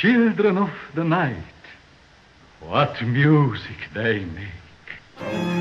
Children of the night, what music they make.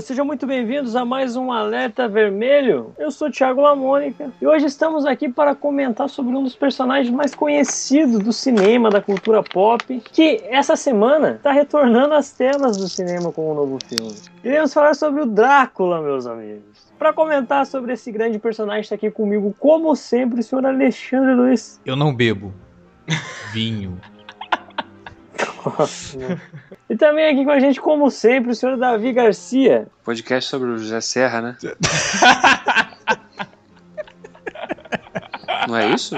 Sejam muito bem-vindos a mais um Alerta Vermelho. Eu sou Thiago Lamônica e hoje estamos aqui para comentar sobre um dos personagens mais conhecidos do cinema, da cultura pop, que essa semana está retornando às telas do cinema com um novo filme. Iremos falar sobre o Drácula, meus amigos. Para comentar sobre esse grande personagem, está aqui comigo, como sempre, o senhor Alexandre Luiz. Eu não bebo vinho. Nossa, né? E também aqui com a gente, como sempre, o senhor Davi Garcia. Podcast sobre o José Serra, né? Não é isso?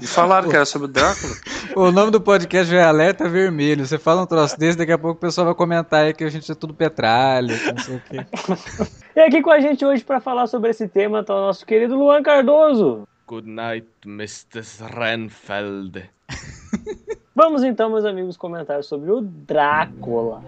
Me falaram que era sobre o Drácula. O nome do podcast é Alerta Vermelho. Você fala um troço desse, daqui a pouco o pessoal vai comentar aí que a gente é tudo petralha, não sei o quê. E aqui com a gente hoje para falar sobre esse tema está o nosso querido Luan Cardoso. Good night, Mr. Renfeld. Vamos então, meus amigos, comentar sobre o Drácula.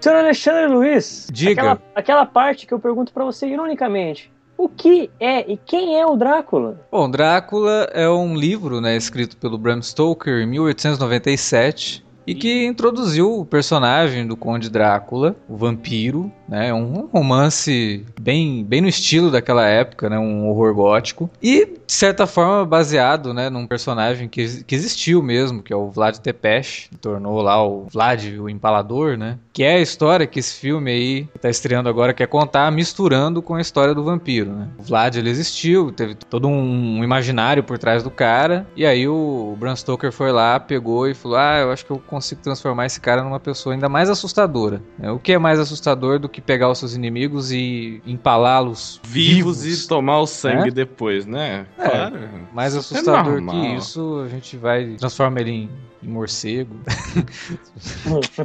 Senhor Alexandre Luiz, Diga. Aquela, aquela parte que eu pergunto para você ironicamente. O que é e quem é o Drácula? Bom, Drácula é um livro, né, escrito pelo Bram Stoker em 1897 e que introduziu o personagem do Conde Drácula, o vampiro, né, um romance bem, bem no estilo daquela época, né, um horror gótico e de certa forma baseado, né, num personagem que, que existiu mesmo, que é o Vlad Tepes, tornou lá o Vlad o Empalador, né, que é a história que esse filme aí está estreando agora quer contar, misturando com a história do vampiro, né. O Vlad ele existiu, teve todo um imaginário por trás do cara e aí o Bram Stoker foi lá, pegou e falou, ah, eu acho que eu consigo transformar esse cara numa pessoa ainda mais assustadora. né? O que é mais assustador do que pegar os seus inimigos e empalá-los Vivos, vivos? e tomar o sangue É? depois, né? É, Claro. Mais Isso é assustador normal. que isso, a gente vai transforma ele em, em morcego.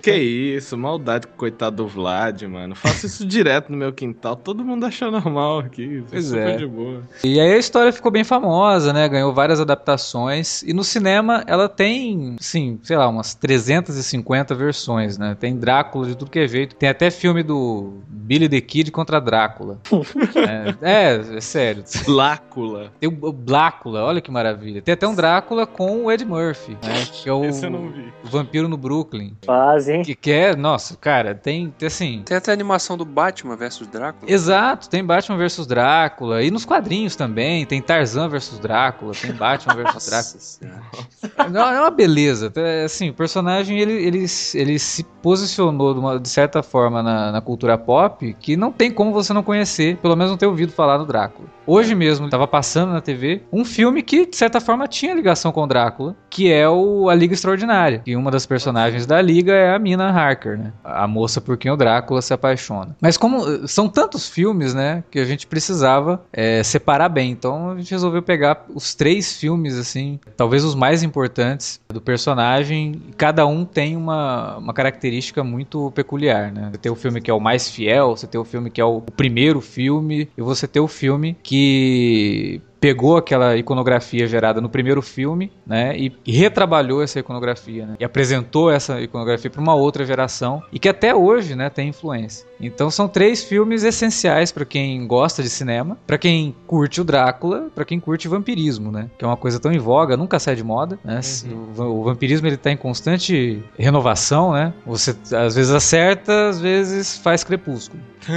Que isso, maldade com o coitado do Vlad, mano. Faço isso direto no meu quintal, todo mundo acha normal aqui. Pois super é. de boa. E aí a história ficou bem famosa, né? Ganhou várias adaptações. E no cinema ela tem, sim, sei lá, umas 350 versões, né? Tem Drácula de tudo que é jeito. Tem até filme do Billy the Kid contra Drácula. é, é, é sério. Lácula. Tem o Blácula, olha que maravilha. Tem até um Drácula com o Ed Murphy, né? Que é o, Esse eu não vi. o vampiro no Brooklyn. Faz, hein? Que, que é, nossa, cara, tem, tem assim. Tem até a animação do Batman versus Drácula. Exato, tem Batman vs Drácula. E nos quadrinhos também, tem Tarzan vs Drácula, tem Batman vs Drácula. Nossa Senhora. Não, é uma beleza. É, Assim, o personagem ele, ele, ele se posicionou de, uma- de certa forma na, na cultura pop que não tem como você não conhecer, pelo menos não ter ouvido falar do Drácula. Hoje mesmo estava passando na TV um filme que de certa forma tinha ligação com o Drácula, que é o A Liga Extraordinária. E uma das personagens da Liga é a Mina Harker, né? A moça por quem o Drácula se apaixona. Mas como eh, são tantos filmes, né, que a gente precisava eh, separar bem. Então a gente resolveu pegar os três filmes, assim, talvez os mais importantes do personagem. Cada um tem uma, uma característica muito peculiar, né? Você tem o filme que é o mais fiel, você tem o filme que é o primeiro filme, e você tem o filme que pegou aquela iconografia gerada no primeiro filme, né, e, e retrabalhou essa iconografia, né, e apresentou essa iconografia para uma outra geração e que até hoje, né, tem influência. Então são três filmes essenciais para quem gosta de cinema, para quem curte o Drácula, para quem curte vampirismo, né, que é uma coisa tão em voga, nunca sai de moda, né? O, va- o vampirismo ele tá em constante renovação, né? Você às vezes acerta, às vezes faz crepúsculo.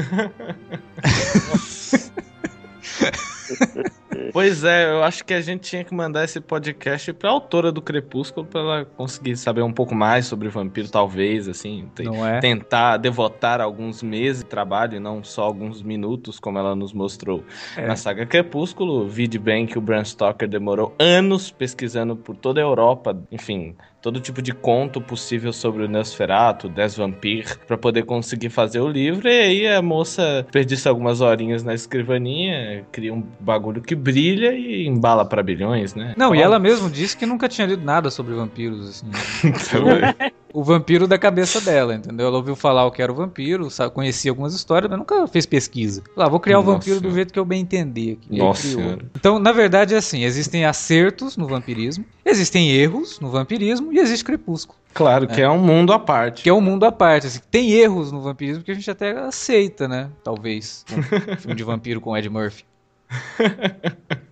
Pois é, eu acho que a gente tinha que mandar esse podcast pra autora do Crepúsculo pra ela conseguir saber um pouco mais sobre vampiro, talvez, assim. Não é? Tentar devotar alguns meses de trabalho e não só alguns minutos, como ela nos mostrou É. na saga Crepúsculo. Vide bem que o Bram Stoker demorou anos pesquisando por toda a Europa, enfim, todo tipo de conto possível sobre o Nosferatu, Des Vampire, pra poder conseguir fazer o livro. E aí a moça desperdiça algumas horinhas na escrivaninha, cria um bagulho que brilha e embala pra bilhões, né? Não, e ela mesmo disse que nunca tinha lido nada sobre vampiros, assim. Também. O vampiro da cabeça dela, entendeu? Ela ouviu falar o que era o vampiro, sabe, conhecia algumas histórias, mas nunca fez pesquisa. Lá, vou criar o vampiro do Senhora. jeito que eu bem entender aqui. Nossa. Então, na verdade, é assim: existem acertos no vampirismo, existem erros no vampirismo e existe crepúsculo. Claro, que é um mundo à parte. Que é um mundo à parte. Assim, tem erros no vampirismo que a gente até aceita, né? Talvez. Um filme de vampiro com Ed Murphy.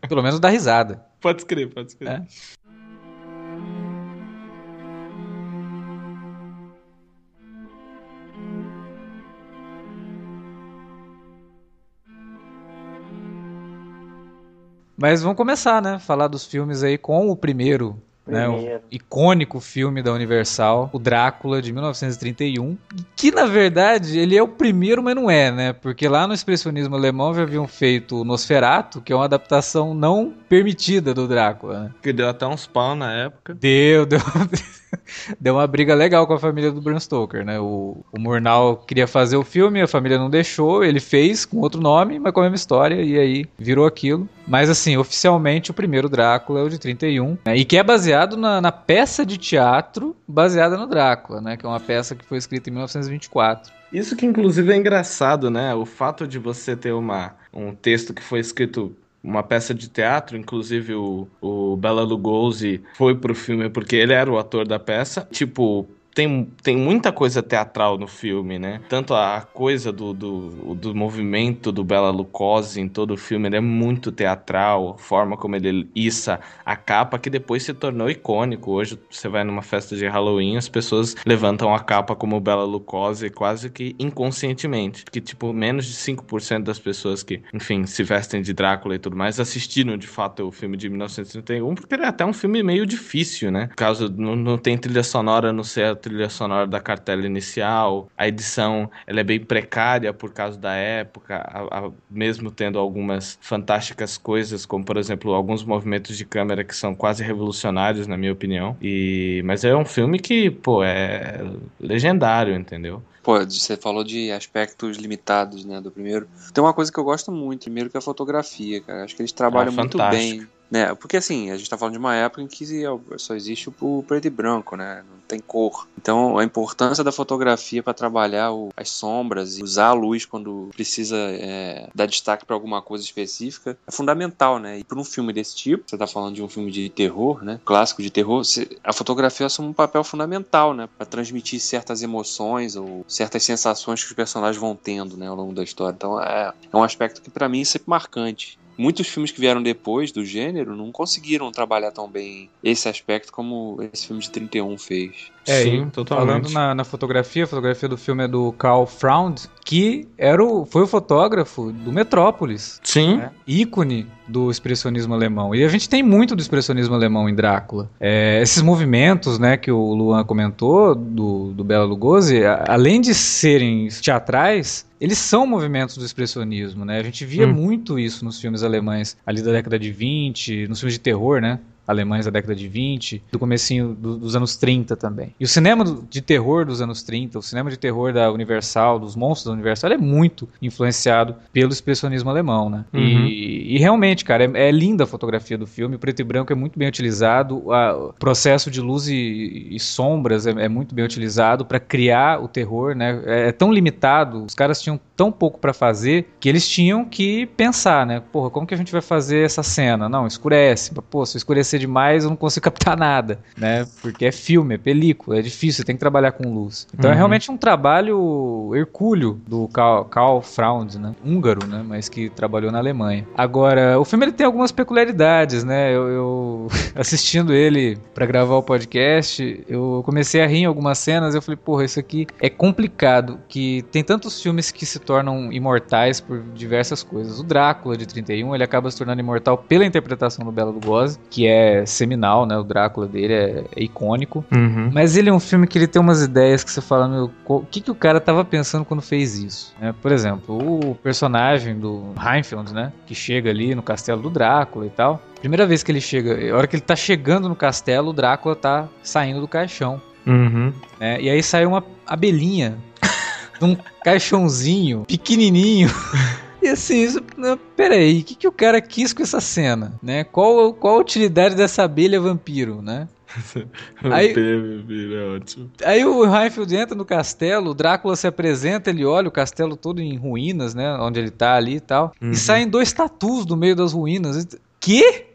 Pelo menos dá risada. Pode escrever, pode escrever. É. Mas vamos começar, né? Falar dos filmes aí com o primeiro, né? O Primeiro. icônico filme da Universal, o Drácula de 1931, que na verdade ele é o primeiro, mas não é, né? Porque lá no expressionismo alemão já haviam feito o Nosferatu, que é uma adaptação não permitida do Drácula, né? Que deu até uns pau na época. Deu, deu, deu uma briga legal com a família do Bram Stoker, né? O, o Murnau queria fazer o filme, a família não deixou, ele fez com outro nome, mas com a mesma história, e aí virou aquilo. Mas assim, oficialmente o primeiro Drácula é o de 31, né? e que é baseado na, na peça de teatro baseada no Drácula, né? Que é uma peça que foi escrita em 1924. Isso que inclusive é engraçado, né? O fato de você ter uma, um texto que foi escrito uma peça de teatro, inclusive o, o Bela Lugosi foi pro filme porque ele era o ator da peça. Tipo, tem, tem muita coisa teatral no filme, né? Tanto a coisa do, do, do movimento do Bela Lugosi em todo o filme, ele é muito teatral, a forma como ele issa a capa, que depois se tornou icônico. Hoje você vai numa festa de Halloween, as pessoas levantam a capa como Bela Lugosi quase que inconscientemente. Que, tipo, menos de 5% das pessoas que, enfim, se vestem de Drácula e tudo mais, assistiram de fato o filme de 1931, porque ele é até um filme meio difícil, né? Causa, não, não tem trilha sonora, sei a trilha sonora da cartela inicial, a edição, ela é bem precária por causa da época, a- a- mesmo tendo algumas fantásticas coisas, como, por exemplo, alguns movimentos de câmera que são quase revolucionários, na minha opinião. E, mas é um filme que, pô, é legendário, entendeu? Pô, você falou de aspectos limitados, né, do primeiro. Tem uma coisa que eu gosto muito, primeiro que é a fotografia, cara. Acho que eles trabalham Ah, muito bem. Né? Porque assim, a gente tá falando de uma época em que só existe o preto e branco, né? Não tem cor. Então a importância da fotografia para trabalhar o- as sombras e usar a luz quando precisa é, dar destaque para alguma coisa específica é fundamental, né? E para um filme desse tipo, você tá falando de um filme de terror, né? Clássico de terror, a fotografia assume um papel fundamental, né? Para transmitir certas emoções ou certas sensações que os personagens vão tendo, né? Ao longo da história. Então é, é um aspecto que para mim é sempre marcante. Muitos filmes que vieram depois do gênero não conseguiram trabalhar tão bem esse aspecto como esse filme de 31 fez. É, Sim, e totalmente. Falando na, na fotografia, a fotografia do filme é do Carl Fraund, que era o, foi o fotógrafo do Metrópolis, Sim. né? ícone do expressionismo alemão. E a gente tem muito do expressionismo alemão em Drácula. É, esses movimentos, né, que o Luan comentou, do, do Bela Lugosi, a- além de serem teatrais, eles são movimentos do expressionismo, né? A gente via Hum. muito isso nos filmes alemães ali da década de 20, nos filmes de terror, né? Alemães da década de 20, do comecinho do- dos anos 30 também. E o cinema de terror dos anos 30, o cinema de terror da Universal, dos monstros da Universal, é muito influenciado pelo expressionismo alemão, né? Uhum. E, e realmente, cara, é, é linda a fotografia do filme, o preto e branco é muito bem utilizado, a- o processo de luz e, e sombras é, é muito bem utilizado para criar o terror, né? É, é tão limitado, os caras tinham tão pouco para fazer que eles tinham que pensar, né? Porra, como que a gente vai fazer essa cena? Não, escurece. Pô, se escurecer demais, eu não consigo captar nada, né? Porque é filme, é película, é difícil, tem que trabalhar com luz. Então é Uhum. realmente um trabalho hercúleo do Karl, Karl Fraund, né? Húngaro, né? Mas que trabalhou na Alemanha. Agora, o filme ele tem algumas peculiaridades, né? Eu, eu assistindo ele para gravar o podcast, eu comecei a rir em algumas cenas, eu falei, porra, isso aqui é complicado, que tem tantos filmes que se tornam imortais por diversas coisas. O Drácula de 31, ele acaba se tornando imortal pela interpretação do Bela Lugosi, que é seminal, né? O Drácula dele é, é icônico. Uhum. Mas ele é um filme que ele tem umas ideias que você fala, meu, o que, que o cara tava pensando quando fez isso? né? por exemplo, o personagem do Heinfeld, né? Que chega ali no castelo do Drácula e tal. Primeira vez que ele chega, a hora que ele tá chegando no castelo, o Drácula tá saindo do caixão. Uhum. né? E aí sai uma abelhinha de um caixãozinho pequenininho. Assim, isso, não, peraí, o que, que o cara quis com essa cena, né? Qual, qual a utilidade dessa abelha vampiro, né? Aí- Aí... É ótimo. Aí o Reinfeldt entra no castelo, o Drácula se apresenta, ele olha o castelo todo em ruínas, né? Onde ele tá ali e tal. Uhum. E saem dois tatus do meio das ruínas. Que?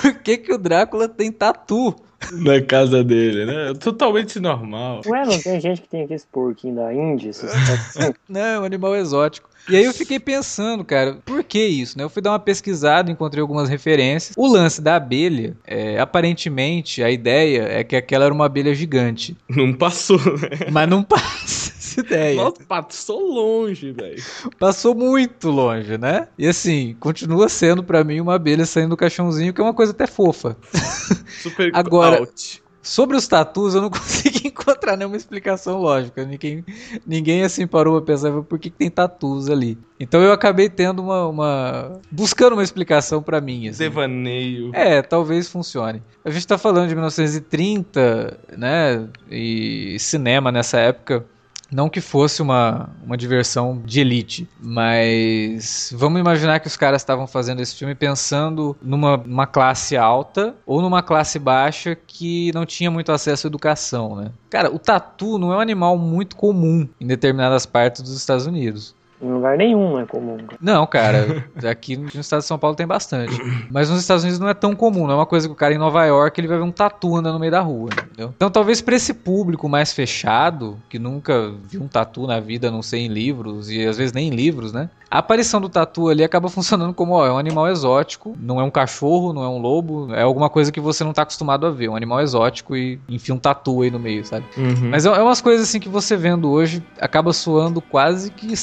Por que, que o Drácula tem tatu? Na casa dele, né? Totalmente normal. Ué, não tem gente que tem aqueles porquinhos da Índia? esses? Não, é um animal exótico. E aí eu fiquei pensando, cara, por que isso, né? Eu fui dar uma pesquisada, encontrei algumas referências. O lance da abelha, é, aparentemente, a ideia é que aquela era uma abelha gigante. Não passou, né? Mas não passa essa ideia. Nossa, passou longe, velho. Passou muito longe, né? E assim, continua sendo pra mim uma abelha saindo do caixãozinho, que é uma coisa até fofa. Super Agora- out. Sobre os tatus, eu não consegui encontrar nenhuma explicação lógica. Ninguém, ninguém assim parou pra pensar por que, que tem tatus ali. Então eu acabei tendo uma. uma- buscando uma explicação pra mim. assim. Devaneio. É, talvez funcione. A gente tá falando de 1930, né? E cinema nessa época. Não que fosse uma, uma diversão de elite, mas vamos imaginar que os caras estavam fazendo esse filme pensando numa, numa classe alta ou numa classe baixa que não tinha muito acesso à educação, né? Cara, o tatu não é um animal muito comum em determinadas partes dos Estados Unidos. Em lugar nenhum não é comum. cara. Não, cara, aqui no estado de São Paulo tem bastante. Mas nos Estados Unidos não é tão comum, não é uma coisa que o cara em Nova York ele vai ver um tatu andando no meio da rua, entendeu? Então talvez pra esse público mais fechado, que nunca viu um tatu na vida, a não sei em livros, e às vezes nem em livros, né? A aparição do tatu ali acaba funcionando como, ó, é um animal exótico, não é um cachorro, não é um lobo, é alguma coisa que você não tá acostumado a ver, um animal exótico e enfia um tatu aí no meio, sabe? Uhum. Mas é é umas coisas assim que você vendo hoje acaba soando quase que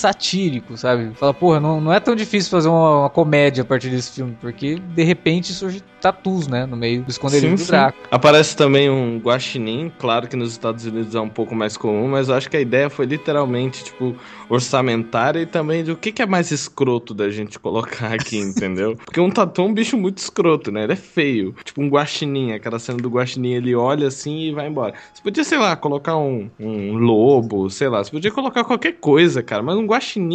satírico, sabe? Fala, porra, não, não é tão difícil fazer uma, uma comédia a partir desse filme, porque de repente surge tatus, né? No meio do esconderijo Sim, do sim. Draco. Aparece também um guaxinim, claro que nos Estados Unidos é um pouco mais comum, mas eu acho que a ideia foi literalmente, tipo, orçamentária e também de o que, que é mais escroto da gente colocar aqui, entendeu? Porque um tatu é um bicho muito escroto, né? Ele é feio. Tipo um guaxinim, aquela cena do guaxinim, ele olha assim e vai embora. Você podia, sei lá, colocar um, um lobo, sei lá, você podia colocar qualquer coisa, cara, mas um guaxinim,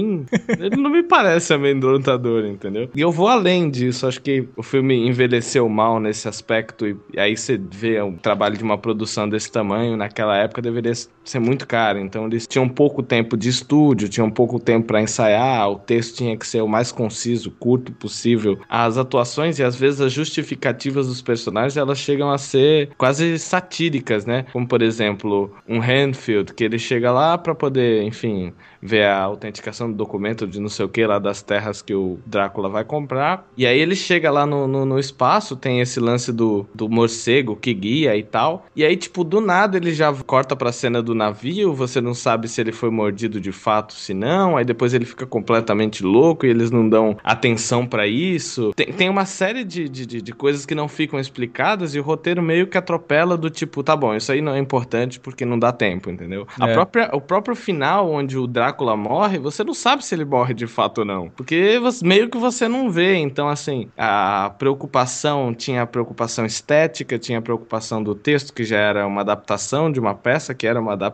ele não me parece amedrontador, entendeu? E eu vou além disso, acho que o filme envelheceu mal nesse aspecto e, aí você vê o trabalho de uma produção desse tamanho, naquela época deveria ser muito caro, então eles tinham pouco tempo de estúdio, tinham pouco tempo pra ensaiar, o texto tinha que ser o mais conciso, curto possível. As atuações e às vezes as justificativas dos personagens, elas chegam a ser quase satíricas, né? Como por exemplo, um Hanfield, que ele chega lá pra poder, enfim, ver a autenticação do documento de não sei o que lá das terras que o Drácula vai comprar. E aí ele chega lá no, no, no espaço, tem esse lance do, do morcego que guia e tal. E aí, tipo, do nada ele já corta pra cena do navio, você não sabe se ele foi mordido de fato, se não. Aí depois ele fica completamente louco e eles não dão atenção pra isso. Tem, tem uma série de, de, de- coisas que não ficam explicadas e o roteiro meio que atropela do tipo, tá bom, isso aí não é importante porque não dá tempo, entendeu? A É. própria, o próprio final, onde o Drácula morre, você não sabe se ele morre de fato ou não. Porque você- meio que você não vê. Então, assim, a preocupação tinha a preocupação estética, tinha a preocupação do texto, que já era uma adaptação de uma peça, que era uma adaptação.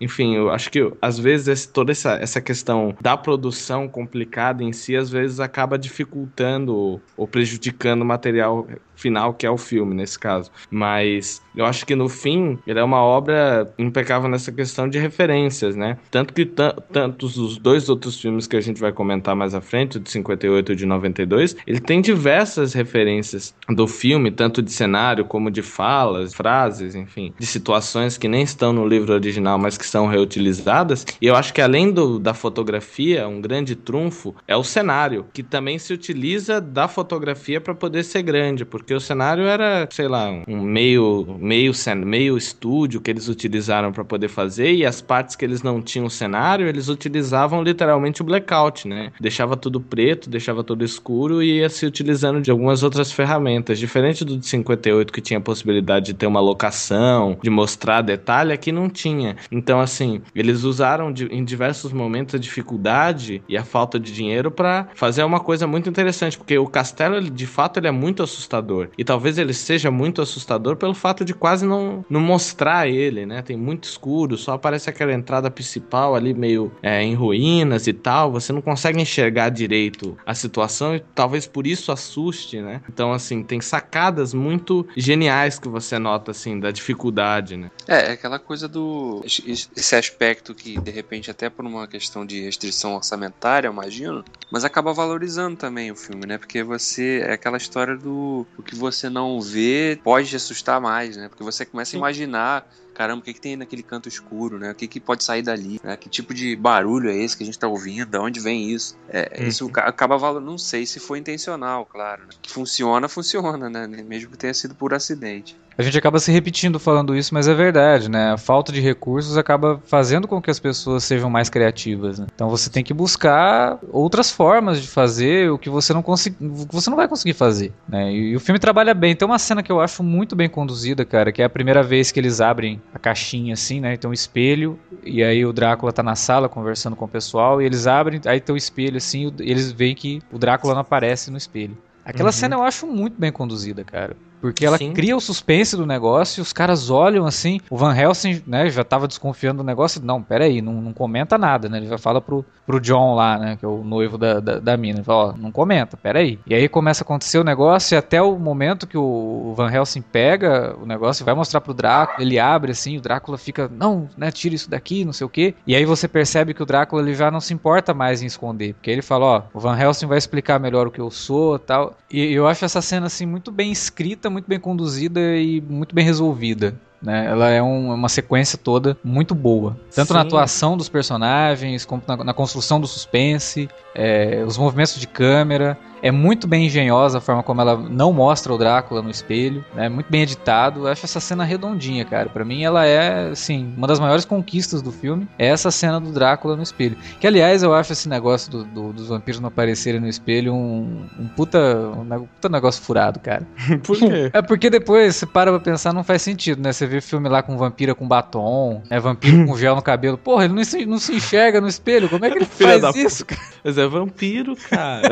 Enfim, eu acho que às vezes esse- toda essa, essa questão da produção complicada em si, às vezes acaba dificultando ou, prejudicando o material final, que é o filme nesse caso. Mas eu acho que no fim, ele é uma obra impecável nessa questão de referências, né? Tanto que ta- tantos os dois outros filmes que a gente vai comentar mais à frente, de 58 e de 92, ele tem diversas referências do filme, tanto de cenário como de falas, frases, enfim, de situações que nem estão no livro original, mas que são reutilizadas. E eu acho que além do, da fotografia, um grande trunfo é o cenário, que também se utiliza da fotografia para poder ser grande, porque o cenário era, sei lá, um meio meio meio estúdio que eles utilizaram para poder fazer e as partes que eles não tinham cenário, eles utilizavam literalmente o blackout, né? Deixava tudo preto, deixava tudo escuro e ia se utilizando de algumas outras ferramentas, diferente do de 58 que tinha a possibilidade de ter uma locação, de mostrar detalhe, aqui não tinha. Então assim, eles usaram de- em diversos momentos a dificuldade e a falta de dinheiro para fazer uma coisa muito interessante, porque o castelo, ele, de fato, ele é muito assustador. E talvez ele seja muito assustador pelo fato de quase não, não mostrar ele, né? Tem muito escuro, só aparece aquela entrada principal ali meio é, em cortinas e tal, você não consegue enxergar direito a situação e talvez por isso assuste, né? Então, assim, tem sacadas muito geniais que você nota, assim, da dificuldade, né? É, é aquela coisa do. Esse aspecto que, de repente, até por uma questão de restrição orçamentária, eu imagino, mas acaba valorizando também o filme, né? Porque você. É aquela história do. O que você não vê pode te assustar mais, né? Porque você começa a imaginar caramba, o que, que tem naquele canto escuro, né? O que, que pode sair dali? Né? Que tipo de barulho é esse que a gente tá ouvindo? De onde vem isso? É, uhum. Isso acaba valendo, não sei se foi intencional, claro. Né? Que funciona, funciona, né? Mesmo que tenha sido por acidente. A gente acaba se repetindo falando isso, mas é verdade, né? A falta de recursos acaba fazendo com que as pessoas sejam mais criativas. Né? Então você tem que buscar outras formas de fazer o que você não consegui, você não vai conseguir fazer, né? E, e, o filme trabalha bem. Tem uma cena que eu acho muito bem conduzida, cara, que é a primeira vez que eles abrem a caixinha assim, né? Tem um espelho e aí o Drácula tá na sala conversando com o pessoal e eles abrem, aí tem o espelho assim, e eles veem que o Drácula não aparece no espelho. Aquela uhum. cena eu acho muito bem conduzida, cara. Porque ela Sim. cria o suspense do negócio e os caras olham assim. O Van Helsing, né, já tava desconfiando do negócio. Não, peraí, não, não comenta nada, né? Ele já fala pro, pro John lá, né, que é o noivo da, da, da mina. Ele fala, ó, não comenta, peraí. E aí começa a acontecer o negócio e até o momento que o Van Helsing pega o negócio e vai mostrar pro Drácula, ele abre assim, o Drácula fica, não, né, tira isso daqui, não sei o quê. E aí você percebe que o Drácula ele já não se importa mais em esconder. Porque ele fala, ó, o Van Helsing vai explicar melhor o que eu sou tal. E eu acho essa cena assim muito bem escrita, muito bem conduzida e muito bem resolvida. Né? Ela é um, uma sequência toda muito boa. Tanto Sim. na atuação dos personagens, como na, na construção do suspense, é, os movimentos de câmera. É muito bem engenhosa a forma como ela não mostra o Drácula no espelho, né? Muito bem editado. Eu acho essa cena redondinha, cara. Para mim ela é, assim, uma das maiores conquistas do filme. É essa cena do Drácula no espelho. Que aliás eu acho esse negócio do, do, dos vampiros não aparecerem no espelho um, um, puta, um puta negócio furado, cara. Por quê? É porque depois você para pra pensar, não faz sentido, né? Você vê filme lá com vampira com batom, né? Vampiro com gel no cabelo. Porra, ele não se, não se enxerga no espelho. Como é que ele faz isso, cara? Mas é vampiro, cara.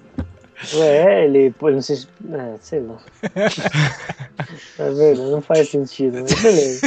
É, ele, pô, não sei, é, sei lá. é verdade, não faz sentido, mas beleza.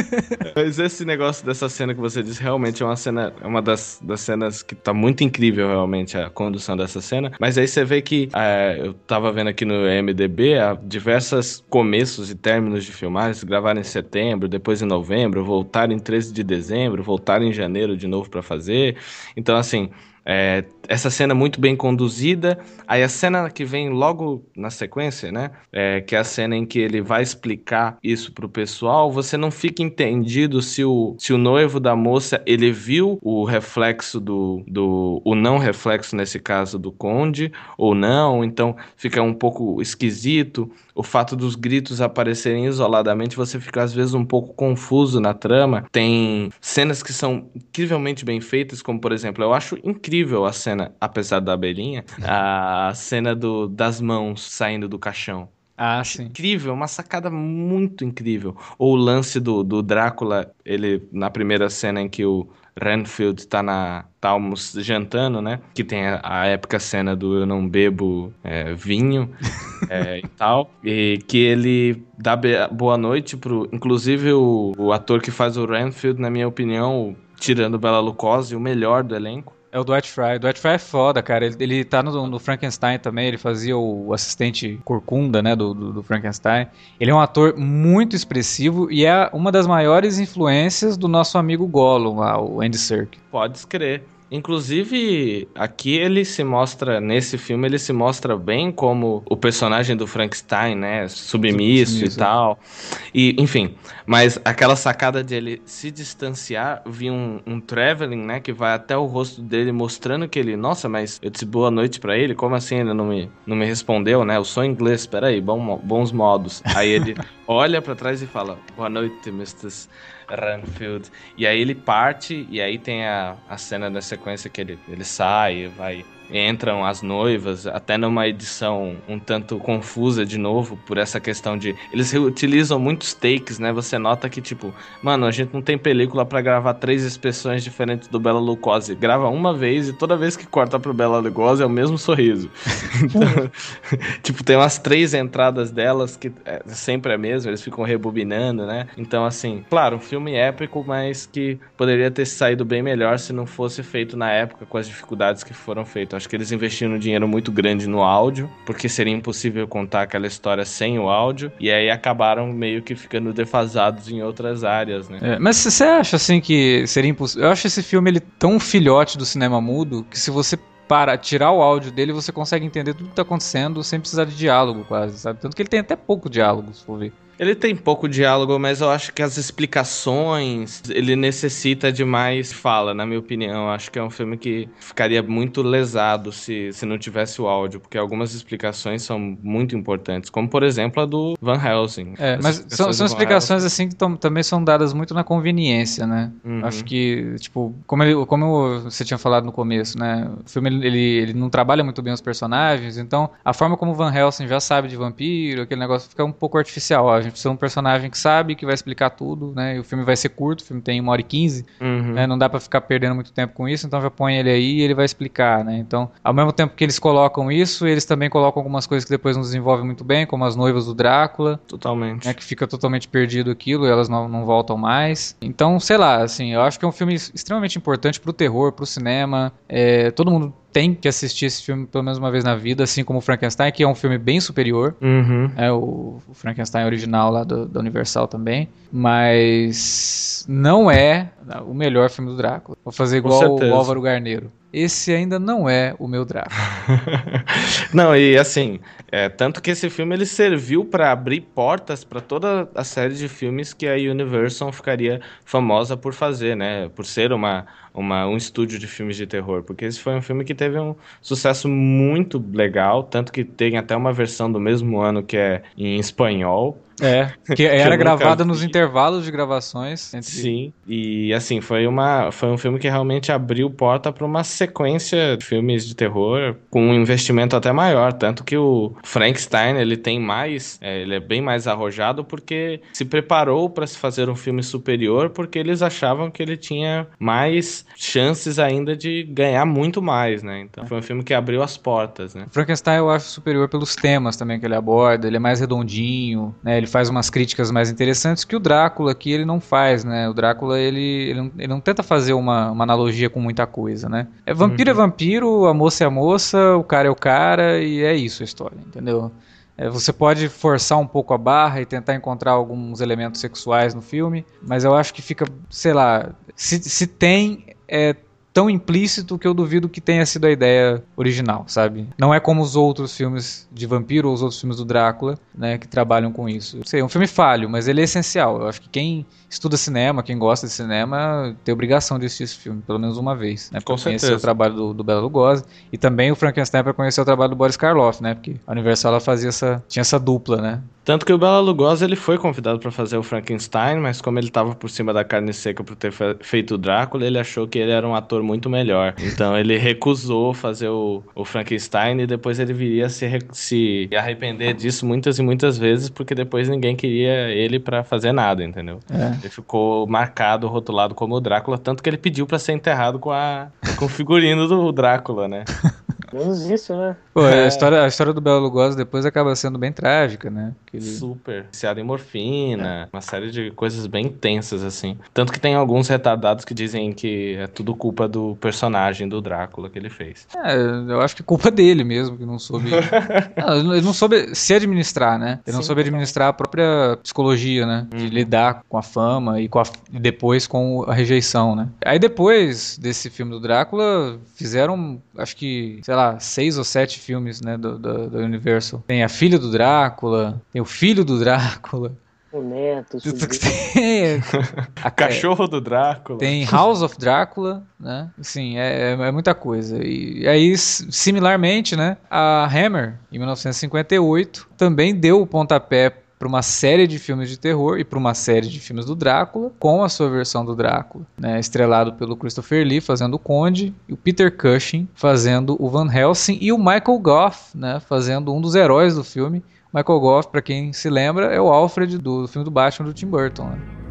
Mas esse negócio dessa cena que você disse realmente é uma cena, é uma das, das cenas que tá muito incrível realmente a condução dessa cena. Mas aí você vê que é, eu tava vendo aqui no MDB há diversos começos e términos de filmagens, gravaram em setembro, depois em novembro, voltaram em 13 de dezembro, voltaram em janeiro de novo para fazer. Então assim, é, essa cena muito bem conduzida. Aí a cena que vem logo na sequência, né? É, que é a cena em que ele vai explicar isso pro pessoal. Você não fica entendido se o, se o noivo da moça ele viu o reflexo do, do. o não reflexo, nesse caso, do conde, ou não. Então fica um pouco esquisito. O fato dos gritos aparecerem isoladamente, você fica às vezes um pouco confuso na trama. Tem cenas que são incrivelmente bem feitas, como por exemplo, eu acho incrível a cena, apesar da abelhinha, a cena do, das mãos saindo do caixão. Ah, sim. Incrível, uma sacada muito incrível. Ou o lance do, do Drácula, ele na primeira cena em que o Renfield tá na tá jantando, né? Que tem a, a épica cena do eu não bebo é, vinho é, e tal. E que ele dá boa noite pro. Inclusive o, o ator que faz o Renfield, na minha opinião, tirando Bela Lugosi, o melhor do elenco. É o Dwight Fry. Dwight Fry é foda, cara. Ele, ele tá no, no Frankenstein também. Ele fazia o assistente corcunda, né, do, do, do, Frankenstein. Ele é um ator muito expressivo e é uma das maiores influências do nosso amigo Gollum, lá, o Andy Serkis. Pode escrever. Inclusive, aqui ele se mostra, nesse filme, ele se mostra bem como o personagem do Frankenstein, né? Submisso, Submisso. e tal. E, enfim, mas aquela sacada de ele se distanciar, vi um, um traveling, né? Que vai até o rosto dele mostrando que ele, nossa, mas eu disse boa noite para ele, como assim ele não me, não me respondeu, né? Eu sou inglês, peraí, bom, bons modos. Aí ele olha para trás e fala, boa noite, Mr. E aí ele parte, e aí tem a, a cena da sequência que ele, ele sai, vai entram as noivas, até numa edição um tanto confusa de novo, por essa questão de. Eles reutilizam muitos takes, né? Você nota que, tipo, mano, a gente não tem película para gravar três expressões diferentes do Bela Lugosi. Grava uma vez e toda vez que corta pro Bela Lugosi é o mesmo sorriso. Então, tipo, tem umas três entradas delas que é sempre a mesma, eles ficam rebobinando, né? Então, assim, claro, um filme épico, mas que poderia ter saído bem melhor se não fosse feito na época com as dificuldades que foram feitas. Acho que eles investiram um dinheiro muito grande no áudio, porque seria impossível contar aquela história sem o áudio, e aí acabaram meio que ficando defasados em outras áreas, né? É, mas você acha assim que seria impossível? Eu acho esse filme ele tão filhote do cinema mudo que se você para tirar o áudio dele, você consegue entender tudo que tá acontecendo sem precisar de diálogo, quase, sabe? Tanto que ele tem até pouco diálogo, se for ver. Ele tem pouco diálogo, mas eu acho que as explicações ele necessita de mais fala, na minha opinião. Eu acho que é um filme que ficaria muito lesado se, se não tivesse o áudio, porque algumas explicações são muito importantes, como por exemplo a do Van Helsing. É, mas são, são explicações assim que também são dadas muito na conveniência, né? Uhum. Acho que, tipo, como, ele, como você tinha falado no começo, né? O filme ele, ele não trabalha muito bem os personagens, então a forma como o Van Helsing já sabe de vampiro, aquele negócio fica um pouco artificial. Ó, gente precisa de um personagem que sabe, que vai explicar tudo, né? E o filme vai ser curto, o filme tem uma hora e quinze, uhum. né? Não dá para ficar perdendo muito tempo com isso, então já põe ele aí e ele vai explicar, né? Então, ao mesmo tempo que eles colocam isso, eles também colocam algumas coisas que depois não desenvolvem muito bem, como as noivas do Drácula. Totalmente. Né? Que fica totalmente perdido aquilo e elas não, não voltam mais. Então, sei lá, assim, eu acho que é um filme extremamente importante pro terror, pro cinema. É, todo mundo tem que assistir esse filme pelo menos uma vez na vida, assim como o Frankenstein, que é um filme bem superior. Uhum. É o, o, Frankenstein original lá do, da Universal também. Mas não é o melhor filme do Drácula. Vou fazer igual o Álvaro Garneiro esse ainda não é o meu Drácula. não, e assim, é, tanto que esse filme ele serviu para abrir portas para toda a série de filmes que a Universal ficaria famosa por fazer, né? Por ser uma, uma, um estúdio de filmes de terror. Porque esse foi um filme que teve um sucesso muito legal, tanto que tem até uma versão do mesmo ano que é em espanhol. É, que era gravada nos intervalos de gravações. Entre... Sim, e assim, foi, uma, foi um filme que realmente abriu porta para uma sequência de filmes de terror com um investimento até maior. Tanto que o Frankenstein, ele tem mais, é, ele é bem mais arrojado porque se preparou para se fazer um filme superior porque eles achavam que ele tinha mais chances ainda de ganhar muito mais, né? Então foi um filme que abriu as portas, né? Frankenstein eu acho superior pelos temas também que ele aborda, ele é mais redondinho, né? Ele faz umas críticas mais interessantes que o Drácula aqui ele não faz, né? O Drácula ele, ele, não, ele não tenta fazer uma, uma, analogia com muita coisa, né? É vampiro uhum. é vampiro, a moça é a moça, o cara é o cara e é isso a história, entendeu? É, você pode forçar um pouco a barra e tentar encontrar alguns elementos sexuais no filme, mas eu acho que fica, sei lá, se, se tem, é tão implícito que eu duvido que tenha sido a ideia original, sabe? Não é como os outros filmes de vampiro ou os outros filmes do Drácula, né, que trabalham com isso. Sei, é um filme falho, mas ele é essencial. Eu acho que quem estuda cinema, quem gosta de cinema, tem obrigação de assistir esse filme, pelo menos uma vez, né? Pra conhecer o trabalho do, do Bela Lugosi e também o Frankenstein para conhecer o trabalho do Boris Karloff, né? Porque a Universal ela fazia essa, tinha essa dupla, né? Tanto que o Bela Lugosi ele foi convidado para fazer o Frankenstein, mas como ele estava por cima da carne seca por ter feito o Drácula, ele achou que ele era um ator muito melhor. Então ele recusou fazer o, o Frankenstein e depois ele viria se, se arrepender disso muitas e muitas vezes, porque depois ninguém queria ele para fazer nada, entendeu? É. Ele ficou marcado, rotulado como o Drácula, tanto que ele pediu para ser enterrado com, a, com o figurino do Drácula, né? Menos isso, né? Pô, é. a, história, a história do Bela Lugosi depois acaba sendo bem trágica, né? Ele... Super. Viciado em morfina, é. uma série de coisas bem tensas, assim. Tanto que tem alguns retardados que dizem que é tudo culpa do personagem do Drácula que ele fez. É, eu acho que é culpa dele mesmo, que não soube. não, ele não soube se administrar, né? Ele Sim, não soube administrar a própria psicologia, né? De hum. lidar com a fama e, com a, e depois com a rejeição, né? Aí depois desse filme do Drácula, fizeram, acho que, sei lá, lá, seis ou sete filmes, né, do, do, do Universal. Tem a filha do Drácula, tem o filho do Drácula. O neto, a cachorro do Drácula. Tem House of Drácula, né? Sim, é, é, é, muita coisa. E aí, similarmente, né? A Hammer, em 1958, também deu o pontapé para uma série de filmes de terror e para uma série de filmes do Drácula, com a sua versão do Drácula, né, estrelado pelo Christopher Lee fazendo o Conde, e o Peter Cushing fazendo o Van Helsing e o Michael Goff, né, fazendo um dos heróis do filme. Michael Goff, para quem se lembra, é o Alfred do filme do Batman do Tim Burton. Né?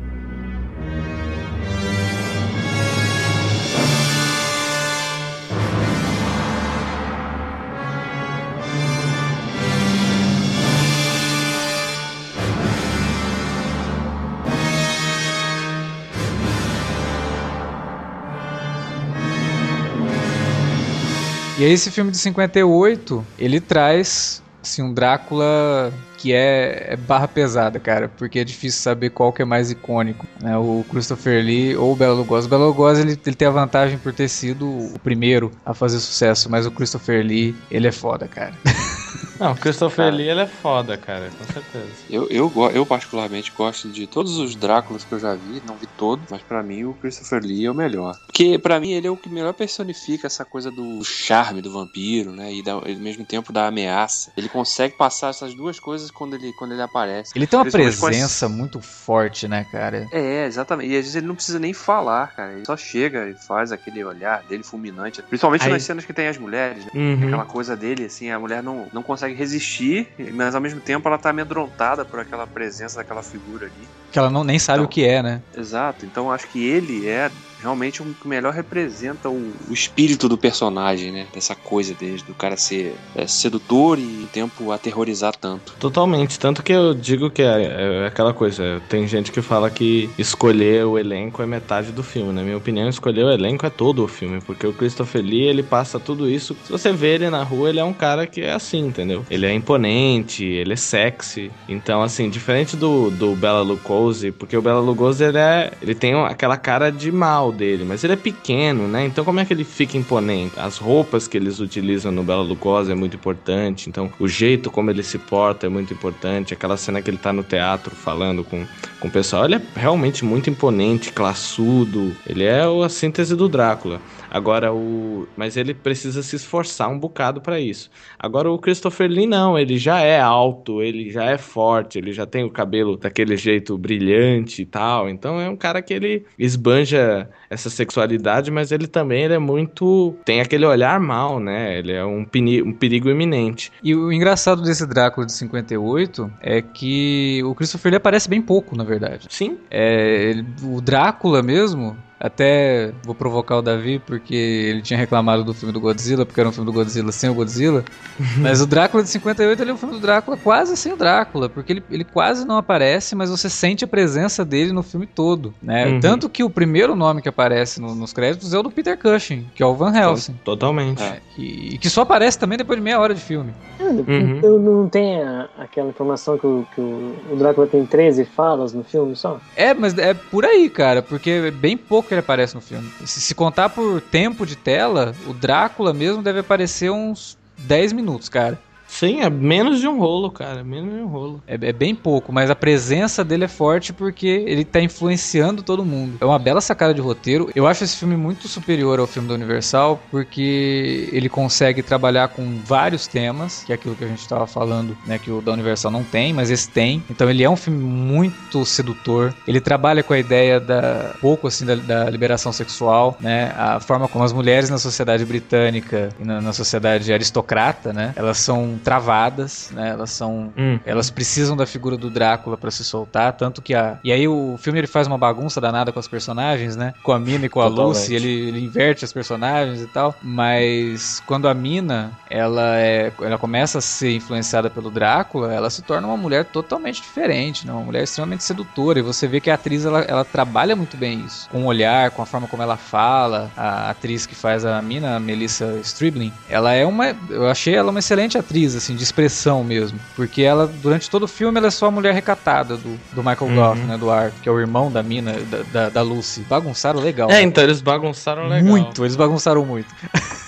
E aí esse filme de 58, ele traz assim, um Drácula que é, é, barra pesada, cara, porque é difícil saber qual que é mais icônico, né? O Christopher Lee ou o Bela Lugosi. O Bela Lugosi, ele, ele tem a vantagem por ter sido o primeiro a fazer sucesso, mas o Christopher Lee, ele é foda, cara. Não, Christopher cara, Lee ele é foda, cara, com certeza. Eu, eu, eu particularmente gosto de todos os Dráculas que eu já vi, não vi todos, mas para mim o Christopher Lee é o melhor. Porque para mim ele é o que melhor personifica essa coisa do charme do vampiro, né? E, da, e ao mesmo tempo da ameaça. Ele consegue passar essas duas coisas quando ele, quando ele aparece. Ele tem uma presença muito forte, né, cara? É, exatamente. E às vezes ele não precisa nem falar, cara. Ele só chega e faz aquele olhar dele fulminante. Principalmente Aí... nas cenas que tem as mulheres, né? Uhum. Aquela coisa dele, assim, a mulher não, não consegue consegue resistir, mas ao mesmo tempo ela tá amedrontada por aquela presença daquela figura ali. Que ela não, nem sabe então, o que é, né? Exato. Então acho que ele é realmente o que melhor representa o, o, espírito do personagem, né? Dessa coisa dele, do cara ser é, sedutor e, em tempo, aterrorizar tanto. Totalmente. Tanto que eu digo que é, é, aquela coisa. Tem gente que fala que escolher o elenco é metade do filme. Na minha opinião, escolher o elenco é todo o filme. Porque o Christopher Lee, ele passa tudo isso. Se você vê ele na rua, ele é um cara que é assim, entendeu? Ele é imponente, ele é sexy. Então, assim, diferente do, do Bela Lugosi, porque o Bela Lugosi, ele, é, ele tem aquela cara de mal dele, mas ele é pequeno, né? Então como é que ele fica imponente? As roupas que eles utilizam no Bela Lugosi é muito importante, então o jeito como ele se porta é muito importante, aquela cena que ele tá no teatro falando com, com o pessoal, ele é realmente muito imponente, classudo, ele é a síntese do Drácula. Agora o, mas ele precisa se esforçar um bocado para isso. Agora o Christopher Lee não, ele já é alto, ele já é forte, ele já tem o cabelo daquele jeito brilhante e tal. Então é um cara que ele esbanja essa sexualidade, mas ele também ele é muito tem aquele olhar mal, né? Ele é um, um perigo iminente. E o engraçado desse Drácula de 58 é que o Christopher Lee aparece bem pouco, na verdade. Sim. É, ele, o Drácula mesmo, até vou provocar o Davi, porque ele tinha reclamado do filme do Godzilla, porque era um filme do Godzilla sem o Godzilla. mas o Drácula de 58 ele é um filme do Drácula quase sem o Drácula, porque ele, ele quase não aparece, mas você sente a presença dele no filme todo. Né? Uhum. Tanto que o primeiro nome que aparece no, nos créditos é o do Peter Cushing, que é o Van Helsing. Totalmente. É, e, que só aparece também depois de meia hora de filme. Uhum. Eu não tem aquela informação que, o, que o, o Drácula tem 13 falas no filme só? É, mas é por aí, cara, porque é bem pouco que ele aparece no filme. Se, se contar por tempo de tela, o Drácula mesmo deve aparecer uns 10 minutos, cara. Sim, é menos de um rolo, cara. Menos de um rolo. É, é, bem pouco, mas a presença dele é forte porque ele tá influenciando todo mundo. É uma bela sacada de roteiro. Eu acho esse filme muito superior ao filme da Universal porque ele consegue trabalhar com vários temas, que é aquilo que a gente tava falando, né? Que o da Universal não tem, mas esse tem. Então ele é um filme muito sedutor. Ele trabalha com a ideia da pouco assim da, da liberação sexual, né? A forma como as mulheres na sociedade britânica e na, na sociedade aristocrata, né? Elas são travadas, né? Elas são. Hum. Elas precisam da figura do Drácula para se soltar. Tanto que a. E aí o filme ele faz uma bagunça danada com as personagens, né? Com a Mina e com a Lucy. Ele, ele inverte as personagens e tal. Mas quando a Mina ela, é, ela começa a ser influenciada pelo Drácula, ela se torna uma mulher totalmente diferente, né? Uma mulher extremamente sedutora. E você vê que a atriz ela, ela trabalha muito bem isso. Com o olhar, com a forma como ela fala. A atriz que faz a Mina, a Melissa Stribling, ela é uma. Eu achei ela uma excelente atriz assim, de expressão mesmo. Porque ela, durante todo o filme, ela é só a mulher recatada do, do Michael uhum. Goff, né? Do Arthur, que é o irmão da mina, da, da, da Lucy. Bagunçaram legal. É, né? então eles bagunçaram legal. Muito, eles bagunçaram muito.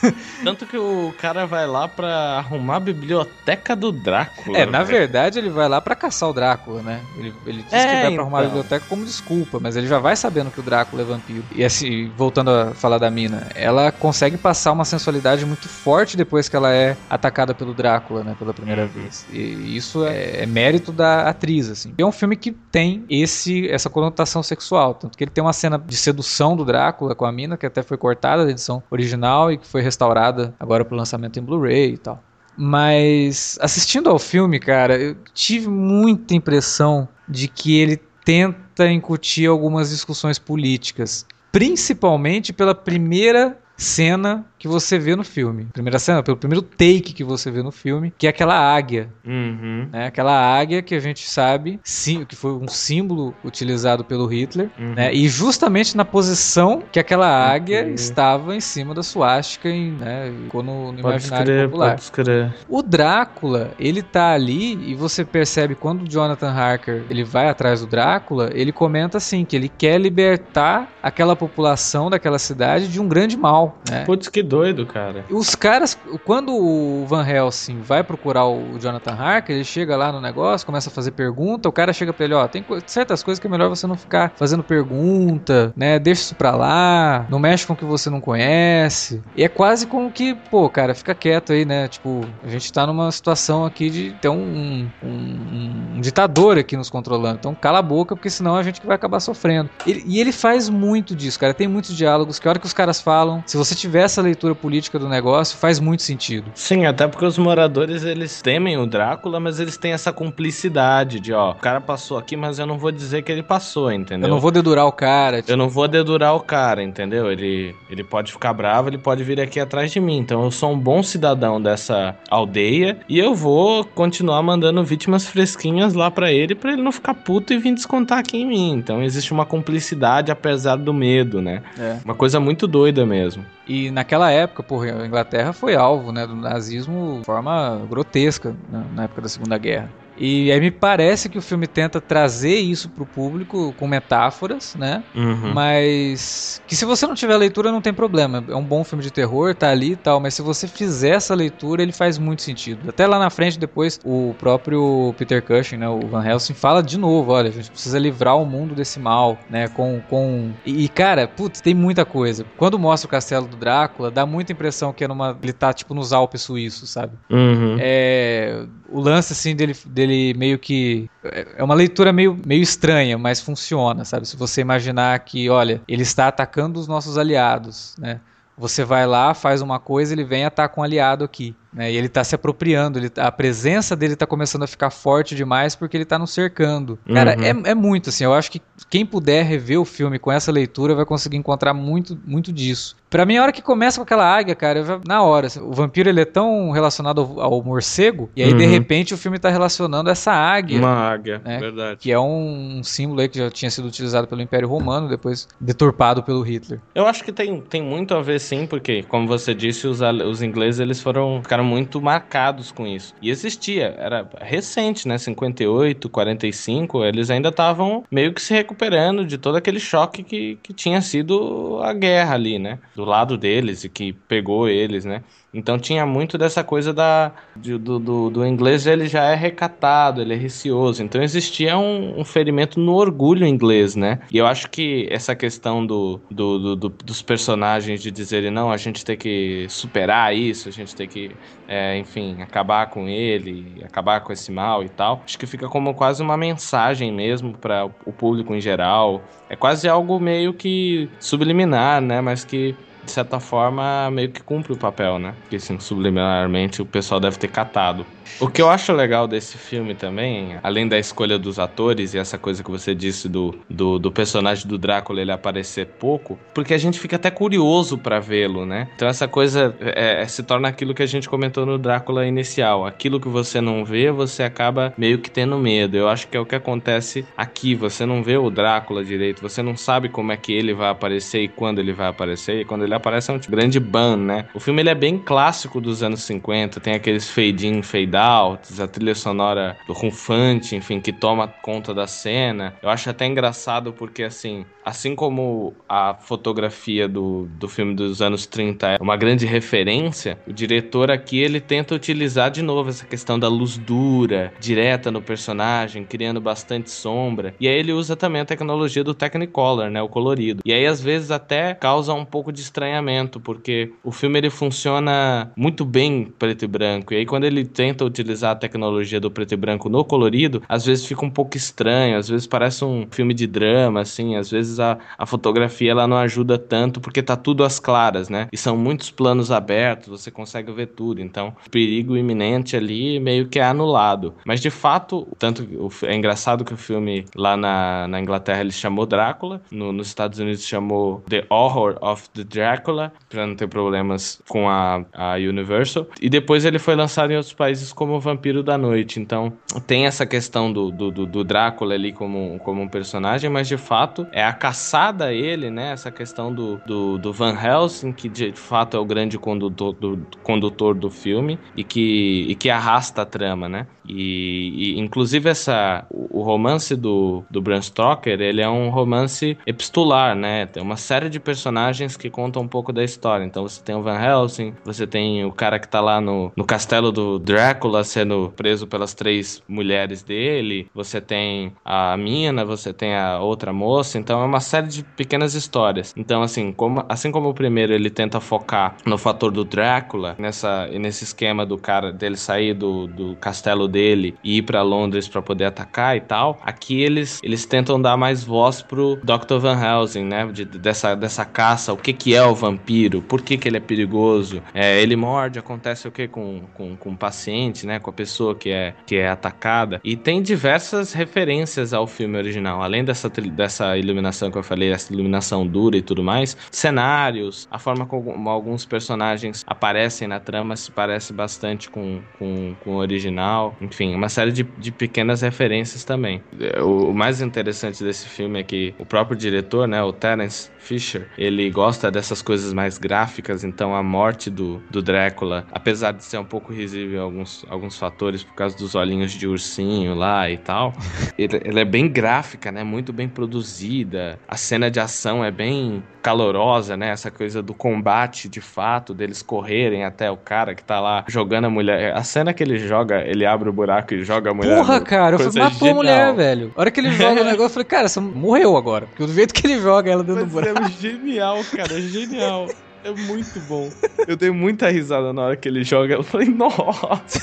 Tanto que o cara vai lá pra arrumar a biblioteca do Drácula. É, na verdade ele vai lá pra caçar o Drácula, né? Ele, ele diz É, que vai pra arrumar a então. biblioteca como desculpa, mas ele já vai sabendo que o Drácula é vampiro. E assim, voltando a falar da mina, ela consegue passar uma sensualidade muito forte depois que ela é atacada pelo Drácula, né? Pela primeira vez. E isso é, é mérito da atriz, assim. É um filme que tem esse essa conotação sexual, tanto que ele tem uma cena de sedução do Drácula com a mina, que até foi cortada da edição original e que foi restaurada agora pro lançamento em Blu-ray e tal. Mas assistindo ao filme, cara, eu tive muita impressão de que ele tenta incutir algumas discussões políticas, principalmente pela primeira cena que você vê no filme. Primeira cena, pelo primeiro take que você vê no filme, que é aquela águia Uhum. né? Aquela águia que a gente sabe sim, que foi um símbolo utilizado pelo Hitler, Uhum. né? E justamente na posição que aquela águia Ok. estava em cima da suástica, em, né? Ficou no, no Pode imaginário crer, popular. pode crer. O Drácula, ele tá ali e você percebe quando o Jonathan Harker ele vai atrás do Drácula, ele comenta assim que ele quer libertar aquela população daquela cidade de um grande mal, né? Putz, que doido, cara. Os caras, quando o Van Helsing vai procurar o Jonathan Harker, ele chega lá no negócio, começa a fazer pergunta, o cara chega pra ele, ó, tem co- certas coisas que é melhor você não ficar fazendo pergunta, né, deixa isso pra lá, não mexe com o que você não conhece, e é quase como que, pô, cara, fica quieto aí, né, tipo, a gente tá numa situação aqui de ter um, um, um- um ditador aqui nos controlando, então cala a boca, porque senão a gente vai acabar sofrendo. Ele- e ele faz muito disso, cara, tem muitos diálogos que a hora que os caras falam, se você tiver essa leitura política do negócio, faz muito sentido. Sim, até porque os moradores eles temem o Drácula, mas eles têm essa cumplicidade de, ó, o cara passou aqui, mas eu não vou dizer que ele passou, entendeu? Eu não vou dedurar o cara. tipo, Eu não vou dedurar o cara, entendeu? Ele, ele pode ficar bravo, ele pode vir aqui atrás de mim. Então eu sou um bom cidadão dessa aldeia e eu vou continuar mandando vítimas fresquinhas lá pra ele, pra ele não ficar puto e vir descontar aqui em mim. Então existe uma cumplicidade apesar do medo, né? É. Uma coisa muito doida mesmo. E naquela época, porra, a Inglaterra foi alvo né, do nazismo de forma grotesca né, na época da Segunda Guerra. E aí me parece que o filme tenta trazer isso pro público com metáforas, né? Uhum. Mas que se você não tiver leitura não tem problema. É um bom filme de terror, tá ali e tal, mas se você fizer essa leitura, ele faz muito sentido. Até lá na frente depois o próprio Peter Cushing, né, o Van Helsing fala de novo, olha, a gente precisa livrar o mundo desse mal, né, com com e, cara, putz, tem muita coisa. Quando mostra o castelo do Drácula, dá muita impressão que é numa ele tá tipo nos Alpes suíços, sabe? Uhum. É, o lance assim dele, dele meio que é é uma leitura meio, meio estranha, mas funciona, sabe? Se você imaginar que, olha, ele está atacando os nossos aliados, né? Você vai lá, faz uma coisa, ele vem e ataca um aliado aqui. Né? E ele está se apropriando, ele, a presença dele está começando a ficar forte demais porque ele está nos cercando. Cara, Uhum. é, é muito assim. Eu acho que quem puder rever o filme com essa leitura vai conseguir encontrar muito, muito disso. Pra mim, a hora que começa com aquela águia, cara, eu na hora. assim, O vampiro ele é tão relacionado ao, ao morcego, e aí de Uhum. repente o filme tá relacionando essa águia. Uma águia, É. verdade. Que é um, um símbolo aí que já tinha sido utilizado pelo Império Romano, depois deturpado pelo Hitler. Eu acho que tem, tem muito a ver sim, porque, como você disse, os, os ingleses eles foram ficaram muito marcados com isso. E existia, era recente, né? 58, 45, eles ainda estavam meio que se recuperando de todo aquele choque que, que tinha sido a guerra ali, né? Do lado deles e que pegou eles, né? Então tinha muito dessa coisa da, de- do, do, do inglês, ele já é recatado, ele é receoso. Então existia um, um ferimento no orgulho inglês, né? E eu acho que essa questão do, do, do- do- dos personagens de dizerem, não, a gente tem que superar isso, a gente tem que, é, enfim, acabar com ele, acabar com esse mal e tal. Acho que fica como quase uma mensagem mesmo para o público em geral. É quase algo meio que subliminar, né? Mas que de certa forma, meio que cumpre o papel, né? Porque, assim, subliminarmente o pessoal deve ter catado. O que eu acho legal desse filme também, além da escolha dos atores e essa coisa que você disse do, do, do personagem do Drácula ele aparecer pouco, porque a gente fica até curioso pra vê-lo, né? Então essa coisa é, é, se torna aquilo que a gente comentou no Drácula inicial. Aquilo que você não vê, você acaba meio que tendo medo. Eu acho que é o que acontece aqui. Você não vê o Drácula direito, você não sabe como é que ele vai aparecer e quando ele vai aparecer. E quando ele aparece é um grande ban, né? O filme ele é bem clássico dos anos 50, tem aqueles fade in, fade a trilha sonora do Runfante, enfim, que toma conta da cena. Eu acho até engraçado porque, assim, assim como a fotografia do, do filme dos anos 30 é uma grande referência, o diretor aqui ele tenta utilizar de novo essa questão da luz dura, direta no personagem, criando bastante sombra. E aí ele usa também a tecnologia do Technicolor, né, o colorido. E aí às vezes até causa um pouco de estranhamento, porque o filme ele funciona muito bem preto e branco. E aí quando ele tenta utilizar a tecnologia do preto e branco no colorido, às vezes fica um pouco estranho, às vezes parece um filme de drama, assim, às vezes a, a fotografia ela não ajuda tanto porque tá tudo às claras, né? E são muitos planos abertos, você consegue ver tudo. Então, o perigo iminente ali meio que é anulado. Mas de fato, tanto é engraçado que o filme lá na, na Inglaterra ele chamou Drácula, no, nos Estados Unidos chamou The Horror of the Drácula, para não ter problemas com a, a Universal. E depois ele foi lançado em outros países como Vampiro da Noite. Então, tem essa questão do, do, do Drácula ali como, como um personagem, mas de fato é a caçada a ele, né? Essa questão do, do, do Van Helsing, que de fato é o grande condutor do, condutor do filme e que, e que arrasta a trama, né? E, e, inclusive essa o romance do, do Bram Stoker ele é um romance epistolar né tem uma série de personagens que contam um pouco da história então você tem o Van Helsing você tem o cara que tá lá no, no castelo do Drácula sendo preso pelas três mulheres dele você tem a mina você tem a outra moça então é uma série de pequenas histórias então assim como assim como o primeiro ele tenta focar no fator do Drácula nessa nesse esquema do cara dele sair do, do castelo dele e ir para Londres para poder atacar e tal. Aqui eles eles tentam dar mais voz pro Dr. Van Helsing, né? De, dessa, dessa caça, o que que é o vampiro, por que que ele é perigoso. É, ele morde, acontece o que com, com, com o paciente, né? Com a pessoa que é, que é atacada. E tem diversas referências ao filme original, além dessa, dessa iluminação que eu falei, essa iluminação dura e tudo mais, cenários, a forma como alguns personagens aparecem na trama se parece bastante com, com, com o original. Enfim, uma série de, de pequenas referências também. O, o, mais interessante desse filme é que o próprio diretor, né, o Terence Fisher, ele gosta dessas coisas mais gráficas, então a morte do, do Drácula, apesar de ser um pouco risível em alguns, alguns fatores por causa dos olhinhos de ursinho lá e tal, ele, ele é bem gráfica, né, muito bem produzida, a cena de ação é bem calorosa, né, essa coisa do combate de fato, deles correrem até o cara que tá lá jogando a mulher. A cena que ele joga, ele abre o buraco e joga a mulher. Porra, cara, eu falei, matou a mulher, velho. A hora que ele joga o negócio, eu falei, cara, você morreu agora. Porque do jeito que ele joga ela dentro do buraco. É genial, cara, é genial. É muito bom. Eu dei muita risada na hora que ele joga. Eu falei, nossa.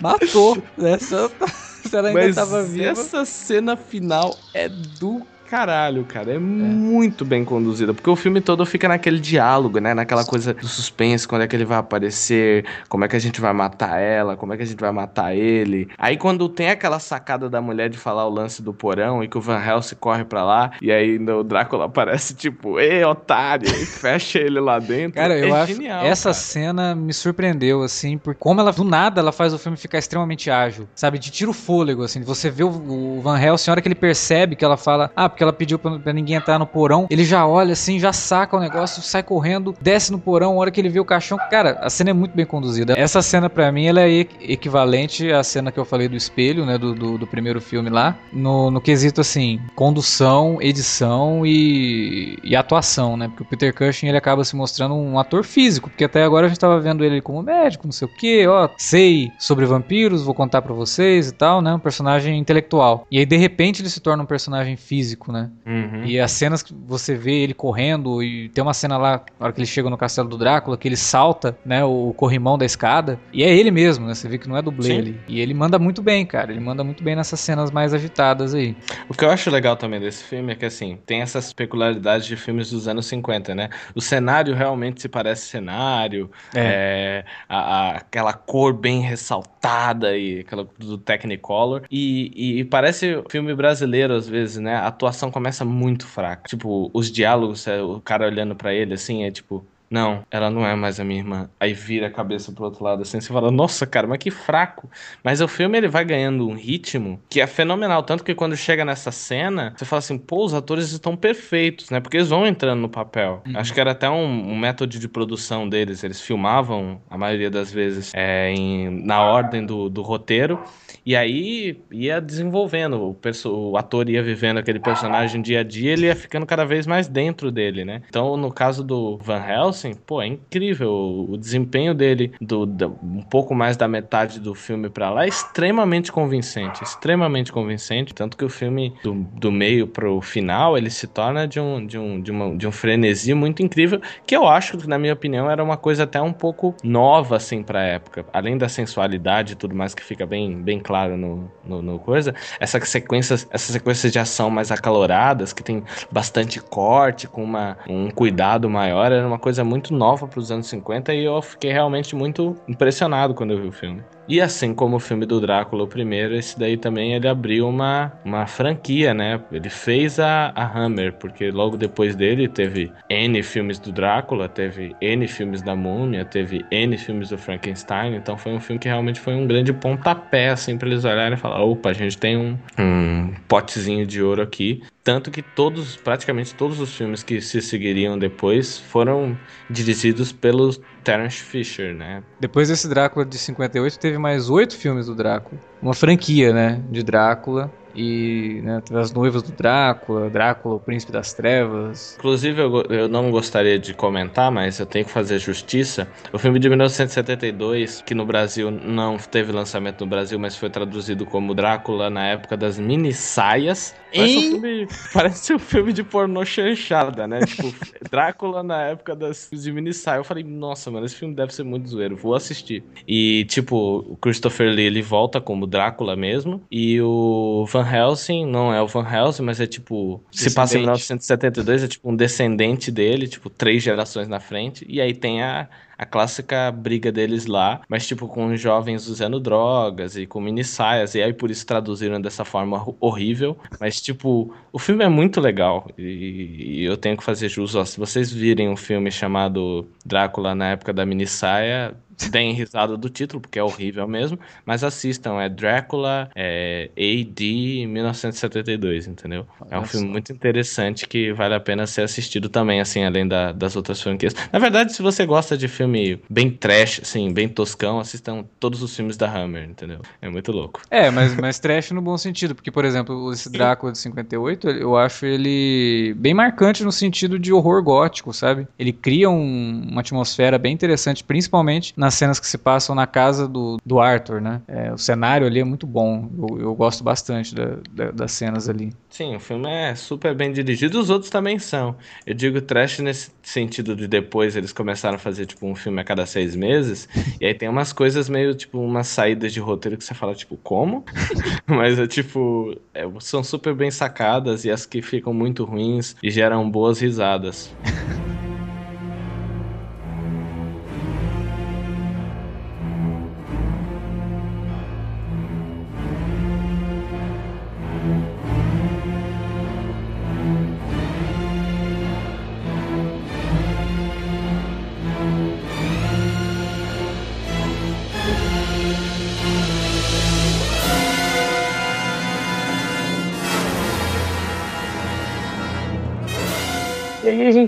Matou. Essa, ela ainda Mas tava viva. Essa cena final é do caralho, cara. É, é, muito bem conduzida. Porque o filme todo fica naquele diálogo, né? Naquela coisa do suspense, quando é que ele vai aparecer, como é que a gente vai matar ela, como é que a gente vai matar ele. Aí quando tem aquela sacada da mulher de falar o lance do porão e que o Van Helsing corre pra lá, e aí o Drácula aparece tipo, ei, otário, e fecha ele lá dentro. Cara, é eu acho genial, essa cara. cena me surpreendeu, assim, porque como ela, do nada, ela faz o filme ficar extremamente ágil, sabe? De tiro fôlego, assim. Você vê o, o Van Helsing, a hora que ele percebe que ela fala, ah, porque que ela pediu pra, ninguém entrar no porão. Ele já olha assim, já saca o negócio, sai correndo, desce no porão, a hora que ele vê o caixão. Cara, a cena é muito bem conduzida. Essa cena, para mim, ela é equivalente à cena que eu falei do espelho, né? Do, do, do primeiro filme lá. No, no quesito, assim, condução, edição e, e atuação, né? Porque o Peter Cushing, ele acaba se mostrando um ator físico, porque até agora a gente tava vendo ele como médico, não sei o que, ó, sei sobre vampiros, vou contar para vocês e tal, né? Um personagem intelectual. E aí, de repente, ele se torna um personagem físico, né? Uhum. E as cenas que você vê ele correndo, e tem uma cena lá, na hora que ele chega no castelo do Drácula, que ele salta, né, o corrimão da escada, e é ele mesmo, né? Você vê que não é dublê ali. E ele manda muito bem, cara. Ele manda muito bem nessas cenas mais agitadas aí. O que eu acho legal também desse filme é que, assim, tem essas peculiaridades de filmes dos anos 50, né? O cenário realmente se parece cenário, é. é a, a, aquela cor bem ressaltada e aquela do Technicolor. E, e parece filme brasileiro às vezes, né? A atuação começa muito fraca. Tipo, os diálogos, é, o cara olhando para ele assim, é tipo, Não, ela não é mais a minha irmã. Aí vira a cabeça pro outro lado assim, você fala, nossa, cara, mas que fraco. Mas o filme ele vai ganhando um ritmo que é fenomenal. Tanto que quando chega nessa cena, você fala assim, pô, os atores estão perfeitos, né? Porque eles vão entrando no papel. Uhum. Acho que era até um, um método de produção deles. Eles filmavam, a maioria das vezes, é, em- na ordem do, do roteiro. E aí ia desenvolvendo, o, perso- o ator ia vivendo aquele personagem dia a dia, ele ia ficando cada vez mais dentro dele, né? Então, no caso do Van Helsing, pô, é incrível. O, desempenho dele, do, da- um pouco mais da metade do filme pra lá, é extremamente convincente. Extremamente convincente. Tanto que o filme, do, do meio pro final, ele se torna de um, de, um, de, uma, de um frenesi muito incrível, que eu acho que, na minha opinião, era uma coisa até um pouco nova, assim, pra época. Além da sensualidade e tudo mais que fica bem, bem claro no, no, no coisa, essas sequências, essas sequências de ação mais acaloradas, que tem bastante corte, com uma, um cuidado maior, era uma coisa muito nova para os anos 50 e eu fiquei realmente muito impressionado quando eu vi o filme. E assim como o filme do Drácula, o primeiro, esse daí também ele abriu uma, uma franquia, né? Ele fez a, a Hammer, porque logo depois dele teve N filmes do Drácula, teve N filmes da Múmia, teve N filmes do Frankenstein, então foi um filme que realmente foi um grande pontapé, assim, pra eles olharem e falar, opa, a gente tem um, um potezinho de ouro aqui. Tanto que todos, praticamente todos os filmes que se seguiriam depois foram dirigidos pelo Terence Fisher, né? Depois desse Drácula de 58, teve mais oito filmes do Drácula. Uma franquia, né? De Drácula. E né, as noivas do Drácula, Drácula, o príncipe das trevas. Inclusive, eu, eu não gostaria de comentar, mas eu tenho que fazer justiça. O filme de 1972, que no Brasil não teve lançamento no Brasil, mas foi traduzido como Drácula na época das mini saias. Parece um filme, parece um filme de pornô chanchada, né? Tipo, Drácula na época das de mini saia. Eu falei, nossa, mano, esse filme deve ser muito zoeiro, vou assistir. E, tipo, o Christopher Lee, ele volta como Drácula mesmo. E o Van Helsing, não é o Van Helsing, mas é tipo, se passa em Descendente. 1972, é tipo um descendente dele, tipo, três gerações na frente. E aí tem a, a clássica briga deles lá, mas tipo, com jovens usando drogas e com mini saias. E aí por isso traduziram dessa forma ho- horrível. Mas, tipo, o filme é muito legal. E, e eu tenho que fazer jus. Ó, se vocês virem um filme chamado Drácula na época da mini saia. Deem risada do título, porque é horrível mesmo, mas assistam, é Drácula é, AD 1972, entendeu? É um filme só. muito interessante que vale a pena ser assistido também, assim, além da- das outras franquias. Na verdade, se você gosta de filme bem trash, assim, bem toscão, assistam todos os filmes da Hammer, entendeu? É muito louco. É, mas, mas trash no bom sentido, porque, por exemplo, esse Drácula de 58, eu acho ele bem marcante no sentido de horror gótico, sabe? Ele cria um- uma atmosfera bem interessante, principalmente nas cenas que se passam na casa do, do Arthur, né? É, o cenário ali é muito bom, eu, eu gosto bastante da- da- das cenas ali. Sim, o filme é super bem dirigido, os outros também são. Eu digo trash nesse sentido de depois eles começaram a fazer, tipo, um filme a cada seis meses, e aí tem umas coisas meio, tipo, umas saídas de roteiro que você fala, tipo, como? Mas é tipo, é, são super bem sacadas e as que ficam muito ruins e geram boas risadas.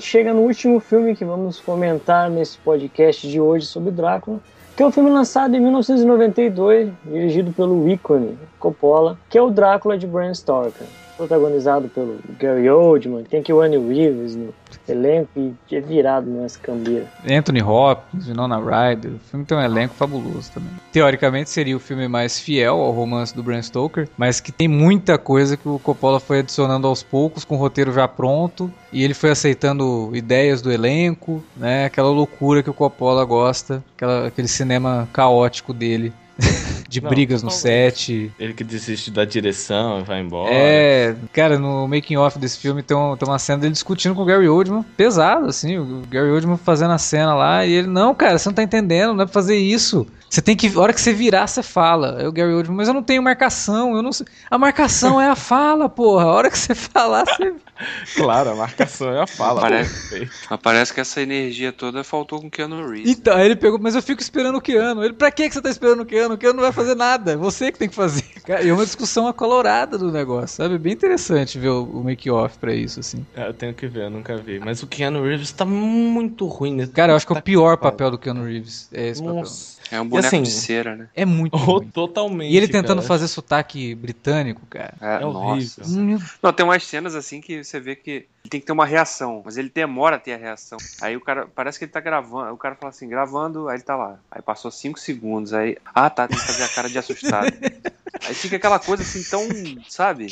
gente chega no último filme que vamos comentar nesse podcast de hoje sobre Drácula, que é um filme lançado em 1992, dirigido pelo ícone Coppola, que é o Drácula de Bram Stoker, protagonizado pelo Gary Oldman, tem aqui o Annie Reeves no elenco e é virado nessa cambeira. Anthony Hopkins, Winona Ryder, o filme tem um elenco fabuloso também. Teoricamente seria o filme mais fiel ao romance do Bram Stoker, mas que tem muita coisa que o Coppola foi adicionando aos poucos, com o roteiro já pronto, e ele foi aceitando ideias do elenco, né? Aquela loucura que o Coppola gosta, aquela, aquele cinema caótico dele. De Não, brigas no set. Ele que desiste da direção e vai embora. É, cara, no making off desse filme tem, um- tem uma cena dele discutindo com o Gary Oldman, pesado, assim, o Gary Oldman fazendo a cena lá, e ele, não, cara, você não tá entendendo, não é pra fazer isso. Você tem que. A hora que você virar, você fala. É o Gary Oldman, mas eu não tenho marcação. Eu não sei. A marcação é a fala, porra. A hora que você falar, você. Claro, a marcação é a fala. Parece- parece que essa energia toda faltou com Keanu Reeves. Então, aí ele pegou, mas eu fico esperando o Keanu. Ele, pra que que você tá esperando o Keanu? O Keanu não vai fazer nada. Você que tem que fazer. Cara, e é uma discussão acolorada do negócio, sabe? Bem interessante ver o, o make-off pra isso, assim. É, Eu tenho que ver, eu nunca vi. Mas o Keanu Reeves tá muito ruim. né? Cara, eu acho que é o pior papel do Keanu Reeves é esse papel. Nossa. É um boneco assim, de cera, né? É muito Oh, ruim. totalmente. E ele tentando cara. fazer sotaque britânico, cara. É, É horrível. nossa. Meu Não, tem umas cenas assim que você vê que ele tem que ter uma reação, mas ele demora a ter a reação. Aí o cara, parece que ele tá gravando, o cara fala assim, gravando, aí ele tá lá. Aí passou 5 segundos, aí, ah tá, tem que fazer a cara de assustado. Aí fica aquela coisa assim tão, sabe?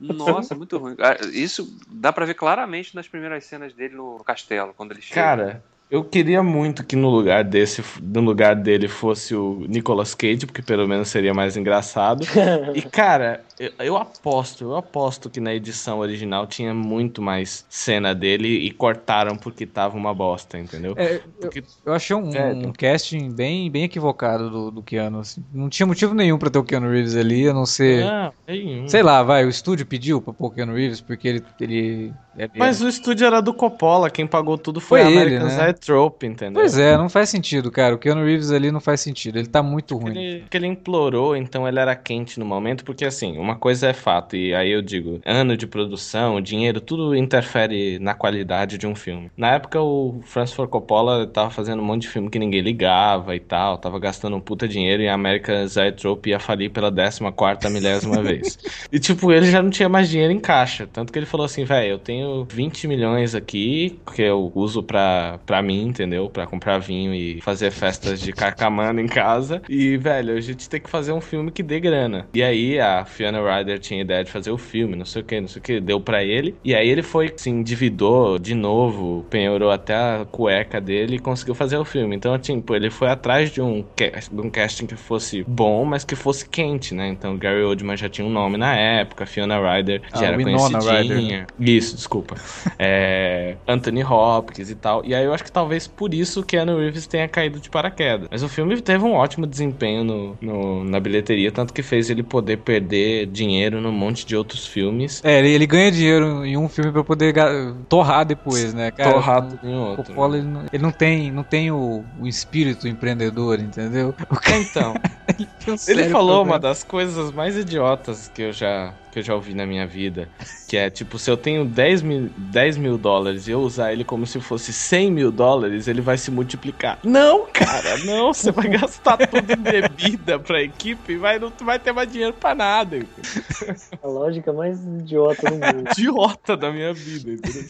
Nossa, muito ruim. Ah, Isso dá pra ver claramente nas primeiras cenas dele no castelo, quando ele chega. Cara, eu queria muito que no lugar desse, no lugar dele fosse o Nicolas Cage, porque pelo menos seria mais engraçado. E cara, eu, eu aposto, eu aposto que na edição original tinha muito mais cena dele e cortaram porque tava uma bosta, entendeu? É, eu, Porque- eu achei um, Velho. um casting bem, bem equivocado do, do Keanu. assim. Não tinha motivo nenhum pra ter o Keanu Reeves ali, a não ser. Nenhum. Sei lá, vai, o estúdio pediu pra pôr o Keanu Reeves porque ele. ele, ele- Mas o estúdio era do Coppola, quem pagou tudo foi, Foi a ele, American né? Zoetrope, entendeu? Pois é, não faz sentido, cara. O Keanu Reeves ali não faz sentido. Ele tá muito ruim. Ele, que ele implorou, então ele era quente no momento, porque assim, uma coisa é fato, e aí eu digo, ano de produção, dinheiro, tudo interfere na qualidade de um filme. Na época o Francis Ford Coppola tava fazendo um monte de filme que ninguém ligava e tal, tava gastando um puta dinheiro e a American Zoetrope ia falir pela 14ª milésima vez. E tipo, ele já não tinha mais dinheiro em caixa, tanto que ele falou assim, velho, eu tenho 20 milhões aqui, que eu uso pra, pra mim, entendeu? Pra comprar vinho e fazer festas de carcamano em casa. E, velho, a gente tem que fazer um filme que dê grana. E aí a Fiona Ryder tinha ideia de fazer o filme, não sei o que, não sei o que, deu pra ele. E aí ele foi, se endividou de novo, penhorou até a cueca dele e conseguiu fazer o filme. Então, tipo, ele foi atrás de um, de um casting que fosse bom, mas que fosse quente, né? Então, Gary Oldman já tinha um nome na época, Fiona Ryder já Ah, era Winona conhecidinha. Isso, desculpa. É, Anthony Hopkins e tal. E aí eu acho que talvez por isso Keanu Reeves tenha caído de paraquedas. Mas o filme teve um ótimo desempenho no, no- na bilheteria, tanto que fez ele poder perder dinheiro num monte de outros filmes. É, ele, ele ganha dinheiro em um filme pra poder torrar depois, né, cara? Torrar em O outro. Coppola, né? ele não, ele não tem, não tem o, o espírito empreendedor, entendeu? O cara Então, tem um ele falou problema. uma das coisas mais idiotas que eu já que eu já ouvi na minha vida, que é tipo, se eu tenho 10 mil, 10 mil dólares e eu usar ele como se fosse 100 mil dólares, ele vai se multiplicar. Não, cara, não, você vai gastar tudo em bebida pra equipe e vai, não vai ter mais dinheiro pra nada. entendeu? A lógica mais idiota do mundo. Idiota da minha vida, entendeu?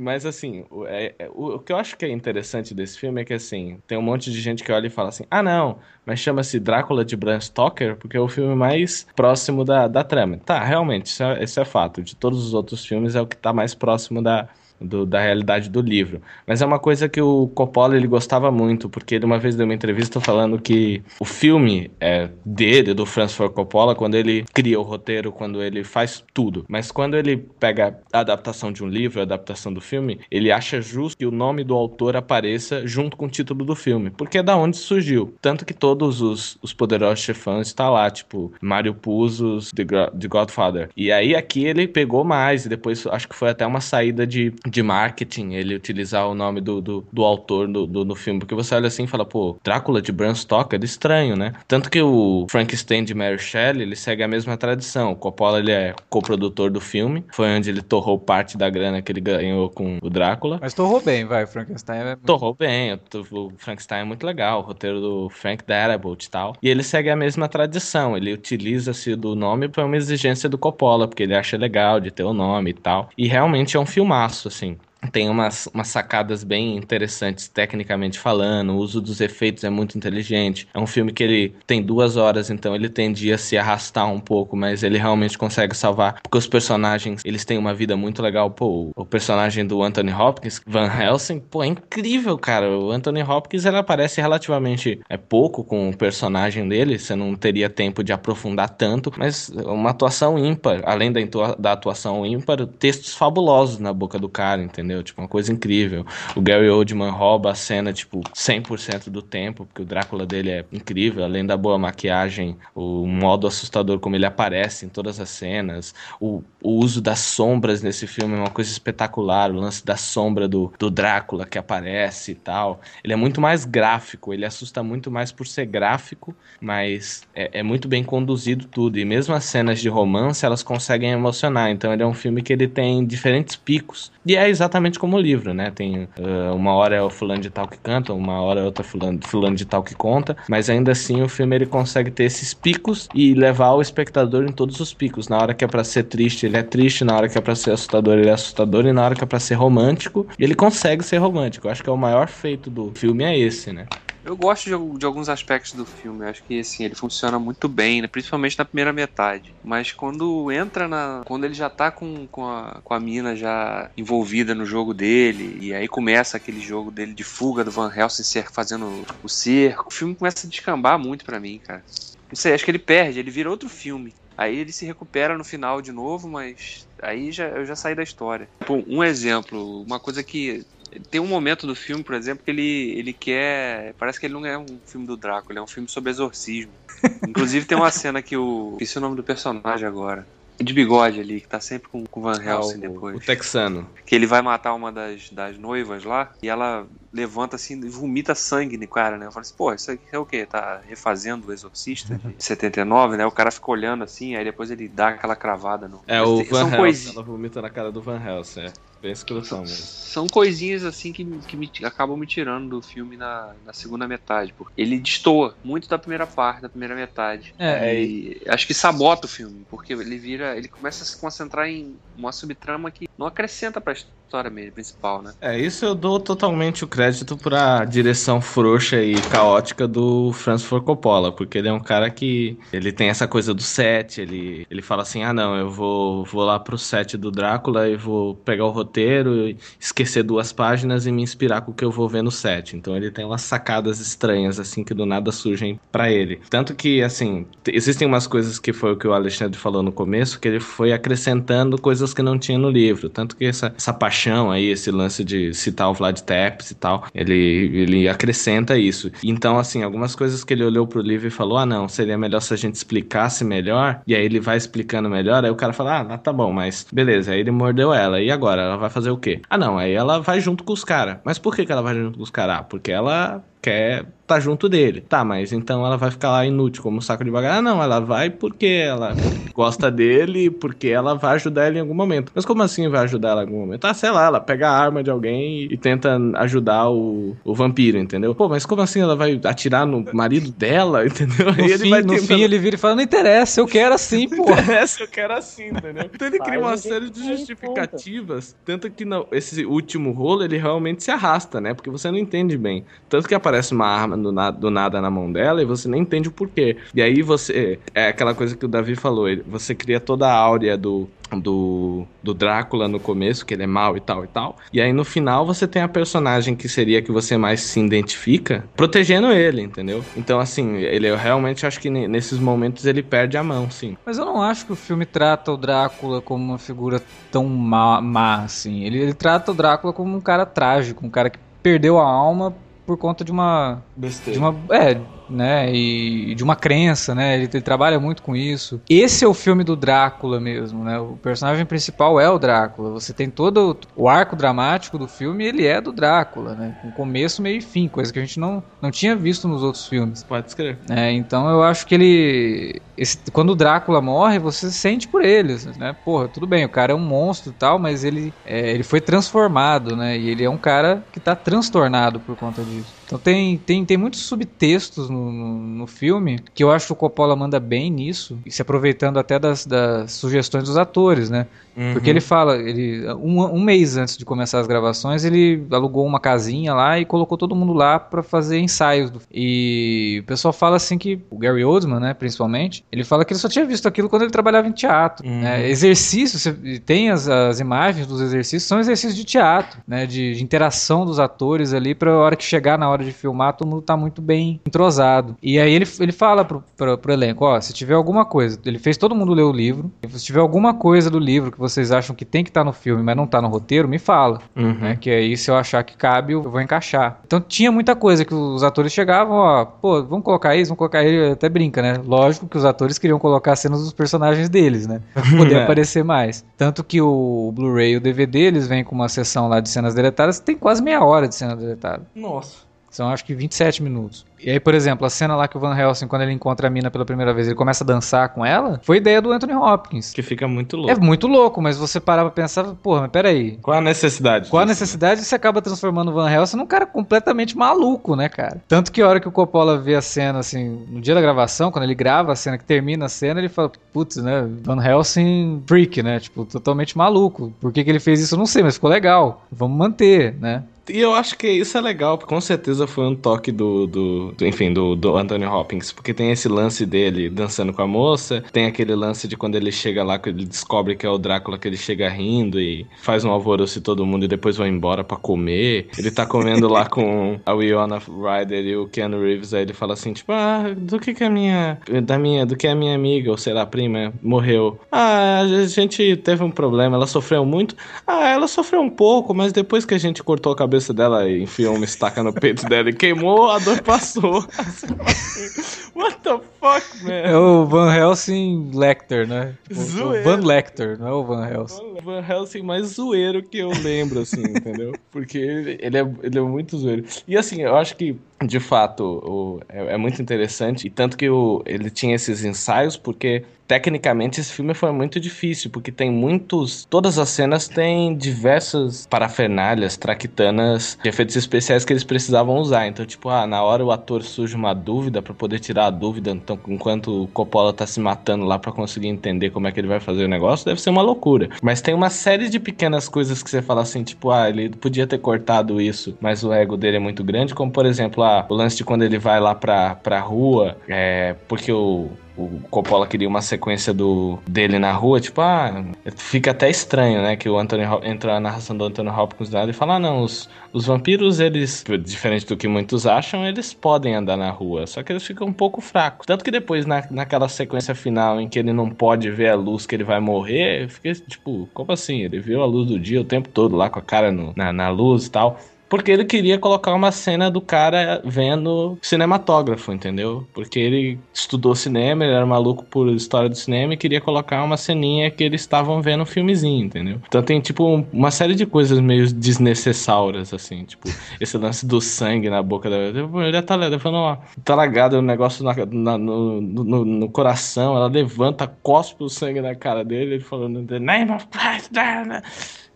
Mas assim, o, é- é- o- o que eu acho que é interessante desse filme é que assim, tem um monte de gente que olha e fala assim, ah não, mas chama-se Drácula de Bram Stoker porque é o filme mais próximo da, da trama. Tá, realmente, isso é, isso é fato. De todos os outros filmes é o que tá mais próximo da, do- da realidade do livro. Mas é uma coisa que o Coppola ele gostava muito, porque ele uma vez deu uma entrevista falando que o filme é dele, do Francis Ford Coppola, quando ele cria o roteiro, quando ele faz tudo. Mas quando ele pega a adaptação de um livro, a adaptação do filme, ele acha justo que o nome do autor apareça junto com o título do filme, porque é da onde surgiu. Tanto que todos os, os poderosos chefões está lá, tipo Mário Puzos, The, The Godfather. E aí aqui ele pegou mais, e depois acho que foi até uma saída de, de marketing, ele utilizar o nome do, do, do autor do, do, do filme, porque você olha assim e fala, pô, Drácula de Bram Stoker, estranho, né? Tanto que o Frankenstein de Mary Shelley, ele segue a mesma tradição. O Coppola, ele é coprodutor do filme, foi onde ele torrou parte da grana que ele ganhou com o Drácula. Mas torrou bem, vai, Frankenstein. É... Torrou bem, o, o Frankenstein é muito legal, o roteiro do Frank Darabont e tal. E ele segue a mesma tradição, ele utiliza-se do nome para uma exigência do Coppola, porque ele acha legal de ter o nome e tal. E realmente é um filmaço, assim. Tem umas, umas sacadas bem interessantes tecnicamente falando, o uso dos efeitos é muito inteligente. É um filme que ele tem duas horas, então ele tendia a se arrastar um pouco, mas ele realmente consegue salvar, porque os personagens, eles têm uma vida muito legal. Pô, o personagem do Anthony Hopkins, Van Helsing, pô, é incrível, cara. O Anthony Hopkins, ele aparece relativamente é, pouco com o personagem dele, você não teria tempo de aprofundar tanto, mas uma atuação ímpar, além da, da atuação ímpar, textos fabulosos na boca do cara, entendeu? Entendeu? Tipo, uma coisa incrível. O Gary Oldman rouba a cena, tipo, 100% do tempo, porque o Drácula dele é incrível, além da boa maquiagem, o modo assustador como ele aparece em todas as cenas, o, o uso das sombras nesse filme é uma coisa espetacular, o lance da sombra do, do Drácula que aparece e tal. Ele é muito mais gráfico, ele assusta muito mais por ser gráfico, mas é, é muito bem conduzido tudo, e mesmo as cenas de romance, elas conseguem emocionar, então ele é um filme que ele tem diferentes picos, e é exatamente como o livro, né? Tem uh, uma hora é o fulano de tal que canta, uma hora é outra fulano, fulano de tal que conta, mas ainda assim o filme ele consegue ter esses picos e levar o espectador em todos os picos. Na hora que é para ser triste, ele é triste, na hora que é para ser assustador, ele é assustador, e na hora que é para ser romântico, ele consegue ser romântico. Eu acho que é o maior feito do filme é esse, né? Eu gosto de, de, alguns aspectos do filme. Acho que assim, ele funciona muito bem, né? principalmente na primeira metade. Mas quando entra na. Quando ele já tá com, com, a, com a mina já envolvida no jogo dele, e aí começa aquele jogo dele de fuga do Van Helsing fazendo o cerco, o filme começa a descambar muito para mim, cara. Não sei, acho que ele perde, ele vira outro filme. Aí ele se recupera no final de novo, mas aí já, eu já saí da história. Pô, um exemplo, uma coisa que tem um momento do filme, por exemplo, que ele, ele quer. Parece que ele não é um filme do Drácula, ele é um filme sobre exorcismo. Inclusive tem uma cena que o. Esqueci o nome do personagem agora de bigode ali, que tá sempre com, o Van Helsing ah, o, depois. O texano. Que ele vai matar uma das, das noivas lá e ela levanta assim e vomita sangue no cara, né? Eu falo assim, pô, isso aqui é o quê? Tá refazendo o Exorcista de 79, né? O cara fica olhando assim, aí depois ele dá aquela cravada no. É, o Van Helsing. Cois... Ela vomita na cara do Van Helsing, é. Bem escrotão mesmo. São coisinhas assim que, que me, acabam me tirando do filme na, na segunda metade. Porque ele destoa muito da primeira parte, da primeira metade. É, e é... acho que sabota o filme, porque ele vira. Ele começa a se concentrar em uma subtrama que não acrescenta pra história mesmo, principal, né? É, isso eu dou totalmente o crédito pra direção frouxa e caótica do Francis Ford Coppola, porque ele é um cara que ele tem essa coisa do set, ele, ele fala assim, ah não, eu vou, vou lá pro set do Drácula e vou pegar o roteiro, esquecer duas páginas e me inspirar com o que eu vou ver no set. Então ele tem umas sacadas estranhas, assim, que do nada surgem para ele. Tanto que, assim, existem umas coisas que foi o que o Alexandre falou no começo, que ele foi acrescentando coisas que não tinha no livro. Tanto que essa, essa paixão paixão aí, esse lance de citar o Vlad Tepes e tal, ele, ele acrescenta isso. Então, assim, algumas coisas que ele olhou pro livro e falou, ah, não, seria melhor se a gente explicasse melhor, e aí ele vai explicando melhor, aí o cara fala, ah, tá bom, mas beleza, aí ele mordeu ela, e agora? Ela vai fazer o quê? Ah, não, aí ela vai junto com os caras. Mas por que, que ela vai junto com os caras? Ah, porque ela quer tá junto dele. Tá, mas então ela vai ficar lá inútil como um saco de bagagem. Ah, não, ela vai porque ela gosta dele, porque ela vai ajudar ele em algum momento. Mas como assim vai ajudar ela em algum momento? Ah, sei lá, ela pega a arma de alguém e tenta ajudar o, o vampiro, entendeu? Pô, mas como assim ela vai atirar no marido dela, entendeu? No, ele fim, vai tentando... no fim ele vira e fala, não interessa, eu quero assim, pô. Não interessa, eu quero assim, entendeu? Então ele cria uma série de justificativas, tanto que no, esse último rolo ele realmente se arrasta, né? Porque você não entende bem. Tanto que aparece aparece uma arma do, na, do nada na mão dela e você nem entende o porquê. E aí você. É aquela coisa que o Davi falou, você cria toda a áurea do, do, do Drácula no começo, que ele é mal e tal e tal. E aí no final você tem a personagem que seria que você mais se identifica, protegendo ele, entendeu? Então, assim, ele eu realmente acho que nesses momentos ele perde a mão, sim. Mas eu não acho que o filme trata o Drácula como uma figura tão má, má assim. Ele, ele trata o Drácula como um cara trágico, um cara que perdeu a alma por conta de uma. Besteira. De uma, é, né? E de uma crença, né? Ele, ele, trabalha muito com isso. Esse é o filme do Drácula mesmo, né? O personagem principal é o Drácula. Você tem todo o arco dramático do filme, ele é do Drácula, né? Com começo, meio e fim, coisa que a gente não, não tinha visto nos outros filmes. Pode escrever. É, então eu acho que ele esse, quando o Drácula morre, você sente por ele, né? Porra, tudo bem, o cara é um monstro e tal, mas ele é, ele foi transformado, né? E ele é um cara que tá transtornado por conta disso. Então tem, tem, tem muitos subtextos no, no, no, filme que eu acho que o Coppola manda bem nisso, e se aproveitando até das, das sugestões dos atores, né? Uhum. Porque ele fala, ele um, um, mês antes de começar as gravações, ele alugou uma casinha lá e colocou todo mundo lá para fazer ensaios. Do, e o pessoal fala assim que o Gary Oldman, né, principalmente, ele fala que ele só tinha visto aquilo quando ele trabalhava em teatro. Uhum. Né? Exercícios, você tem as, as imagens dos exercícios, são exercícios de teatro, né, de, de interação dos atores ali para a hora que chegar na hora de filmar, todo mundo tá muito bem entrosado. E aí ele, ele fala pro, pro, pro elenco, ó, se tiver alguma coisa, ele fez todo mundo ler o livro, se tiver alguma coisa do livro que vocês acham que tem que estar tá no filme, mas não tá no roteiro, me fala, Uhum. né? Que aí se eu achar que cabe, eu vou encaixar. Então tinha muita coisa que os atores chegavam, ó, pô, vamos colocar isso, vamos colocar ele, até brinca, né? Lógico que os atores queriam colocar cenas dos personagens deles, né? Pra poder É. aparecer mais. Tanto que o Blu-ray e o DVD, eles vêm com uma sessão lá de cenas deletadas, tem quase meia hora de cena deletada. Nossa. São acho que 27 minutos. E aí, por exemplo, a cena lá que o Van Helsing, quando ele encontra a mina pela primeira vez, ele começa a dançar com ela, foi ideia do Anthony Hopkins. Que fica muito louco. É muito louco, mas você parava pra pensar, porra, mas peraí. Qual a necessidade? Qual a disso? necessidade você acaba transformando o Van Helsing num cara completamente maluco, né, cara? Tanto que a hora que o Coppola vê a cena, assim, no dia da gravação, quando ele grava a cena, que termina a cena, ele fala, putz, né, Van Helsing freak, né, tipo, totalmente maluco. Por que, que ele fez isso, eu não sei, mas ficou legal. Vamos manter, né? E eu acho que isso é legal, porque com certeza foi um toque do, do, do- enfim, do, do Anthony Hopkins, porque tem esse lance dele dançando com a moça, tem aquele lance de quando ele chega lá, que ele descobre que é o Drácula, que ele chega rindo e faz um alvoroço em todo mundo e depois vai embora pra comer. Ele tá comendo lá com a Winona Ryder e o Keanu Reeves, aí ele fala assim, tipo, ah, do que que a minha, da minha, do que a minha amiga, ou sei lá, prima, morreu? Ah, a gente teve um problema, ela sofreu muito? Ah, ela sofreu um pouco, mas depois que a gente cortou a cabeça dela e enfiou uma estaca no peito dela e queimou, a dor passou. What the fuck, É man? o Van Helsing Lecter, né? Tipo, o Zoeira. Van Lecter, não é o Van Helsing. O Van Helsing mais zoeiro que eu lembro, assim, entendeu? Porque ele, ele é, ele é muito zoeiro. E assim, eu acho que, de fato, o- é, é muito interessante. E tanto que o, ele tinha esses ensaios, porque tecnicamente esse filme foi muito difícil, porque tem muitos. Todas as cenas têm diversas parafernálias, traquitanas, de efeitos especiais que eles precisavam usar. Então, tipo, ah, na hora o ator surge uma dúvida pra poder tirar a dúvida, então, enquanto o Coppola tá se matando lá pra conseguir entender como é que ele vai fazer o negócio, deve ser uma loucura. Mas tem uma série de pequenas coisas que você fala assim, tipo, ah, ele podia ter cortado isso, mas o ego dele é muito grande, como por exemplo, ah, o lance de quando ele vai lá pra, pra rua, é, porque o, o Coppola queria uma sequência do, dele na rua, tipo, ah, fica até estranho, né? Que o Anthony Hop- entra a narração do Anthony Hopkins lá e fala, ah, não, os, os vampiros, eles, diferente do que muitos acham, eles podem andar na rua, só que eles ficam um pouco fracos. Tanto que depois, na, naquela sequência final em que ele não pode ver a luz que ele vai morrer, eu fiquei tipo, como assim? Ele viu a luz do dia o tempo todo lá com a cara no- na, na luz e tal. Porque ele queria colocar uma cena do cara vendo cinematógrafo, entendeu? Porque ele estudou cinema, ele era maluco por história do cinema e queria colocar uma ceninha que eles estavam vendo um filmezinho, entendeu? Então tem, tipo, um- uma série de coisas meio desnecessárias, assim, tipo, esse lance do sangue na boca da. Ele tá levando uma. Tá lagado o negócio na- na- no, no, no coração, ela levanta, cospe o sangue na cara dele, ele falando, name of Christ?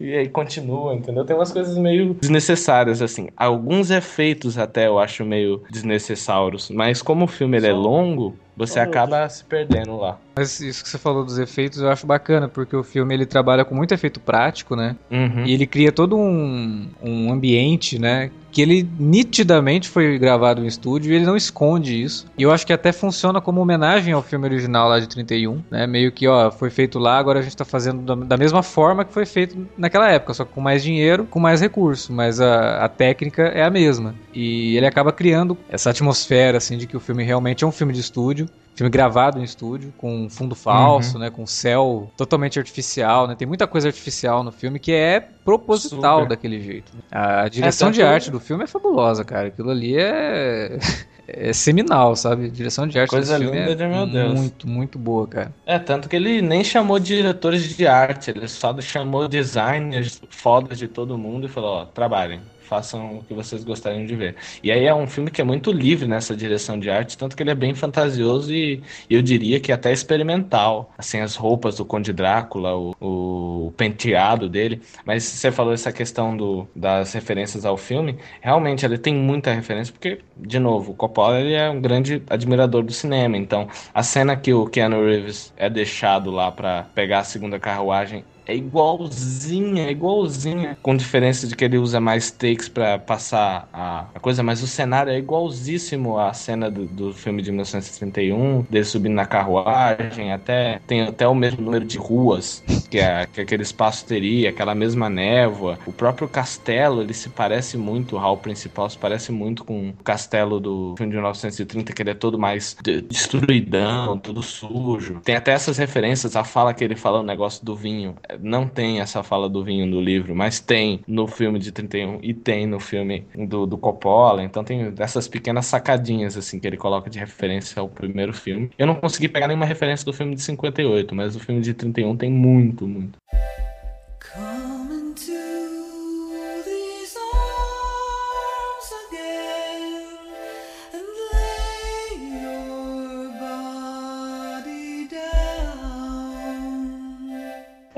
E aí continua, entendeu? Tem umas coisas meio desnecessárias, assim. Alguns efeitos até eu acho meio desnecessários. Mas como o filme ele é longo, você acaba se perdendo lá. Mas isso que você falou dos efeitos eu acho bacana, porque o filme ele trabalha com muito efeito prático, né? Uhum. E ele cria todo um, um ambiente, né? Que ele nitidamente foi gravado em estúdio e ele não esconde isso. E eu acho que até funciona como homenagem ao filme original lá de 31, né? Meio que, ó, foi feito lá, agora a gente tá fazendo da, mesma forma que foi feito naquela época, só que com mais dinheiro, com mais recurso, mas a, a técnica é a mesma. E ele acaba criando essa atmosfera, assim, de que o filme realmente é um filme de estúdio, filme gravado em estúdio, com fundo falso, né, com céu totalmente artificial, né? Tem muita coisa artificial no filme que é proposital Super. daquele jeito. A direção tanto- de arte do filme é fabulosa, cara. Aquilo ali é é seminal, sabe? Direção de arte Coisa desse filme linda é meu Deus. muito, muito boa, cara. É, tanto que ele nem chamou diretores de arte, ele só chamou designers fodas de todo mundo e falou, ó, trabalhem, façam o que vocês gostariam de ver. E aí é um filme que é muito livre nessa direção de arte, tanto que ele é bem fantasioso e eu diria que até experimental. Assim, as roupas do Conde Drácula, o, o penteado dele. Mas você falou essa questão do, das referências ao filme, realmente ele tem muita referência, porque, de novo, o Coppola ele é um grande admirador do cinema, então a cena que o Keanu Reeves é deixado lá pra pegar a segunda carruagem é igualzinha, é igualzinha. Com diferença de que ele usa mais takes para passar a, a, coisa, mas o cenário é igualzíssimo à cena do, do filme de 1931, dele subindo na carruagem, até tem até o mesmo número de ruas que, a, que aquele espaço teria, aquela mesma névoa. O próprio castelo, ele se parece muito, o hall principal se parece muito com o castelo do filme de 1930, que ele é todo mais destruidão, todo sujo. Tem até essas referências, a fala que ele fala o negócio do vinho. Não tem essa fala do vinho no livro, mas tem no filme de 31 e tem no filme do, do Coppola. Então tem essas pequenas sacadinhas assim que ele coloca de referência ao primeiro filme. Eu não consegui pegar nenhuma referência do filme de 58, mas o filme de 31 tem muito, muito.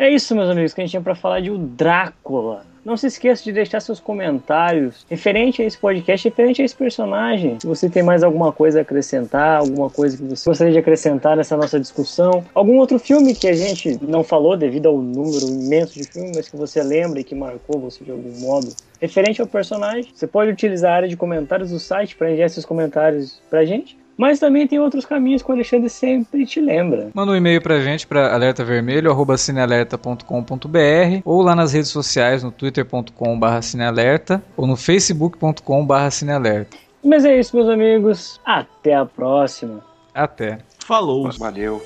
É isso, meus amigos, que a gente tinha para falar de O Drácula. Não se esqueça de deixar seus comentários referente a esse podcast, referente a esse personagem. Se você tem mais alguma coisa a acrescentar, alguma coisa que você gostaria de acrescentar nessa nossa discussão, algum outro filme que a gente não falou devido ao número imenso de filmes, mas que você lembra e que marcou você de algum modo, referente ao personagem, você pode utilizar a área de comentários do site para enviar seus comentários pra gente. Mas também tem outros caminhos que o Alexandre sempre te lembra. Manda um e-mail pra gente para alertavermelho@cinealerta.com.br ou lá nas redes sociais no twitter.com/cinealerta ou no facebook.com/cinealerta. Mas é isso, meus amigos. Até a próxima. Até. Falou. Valeu.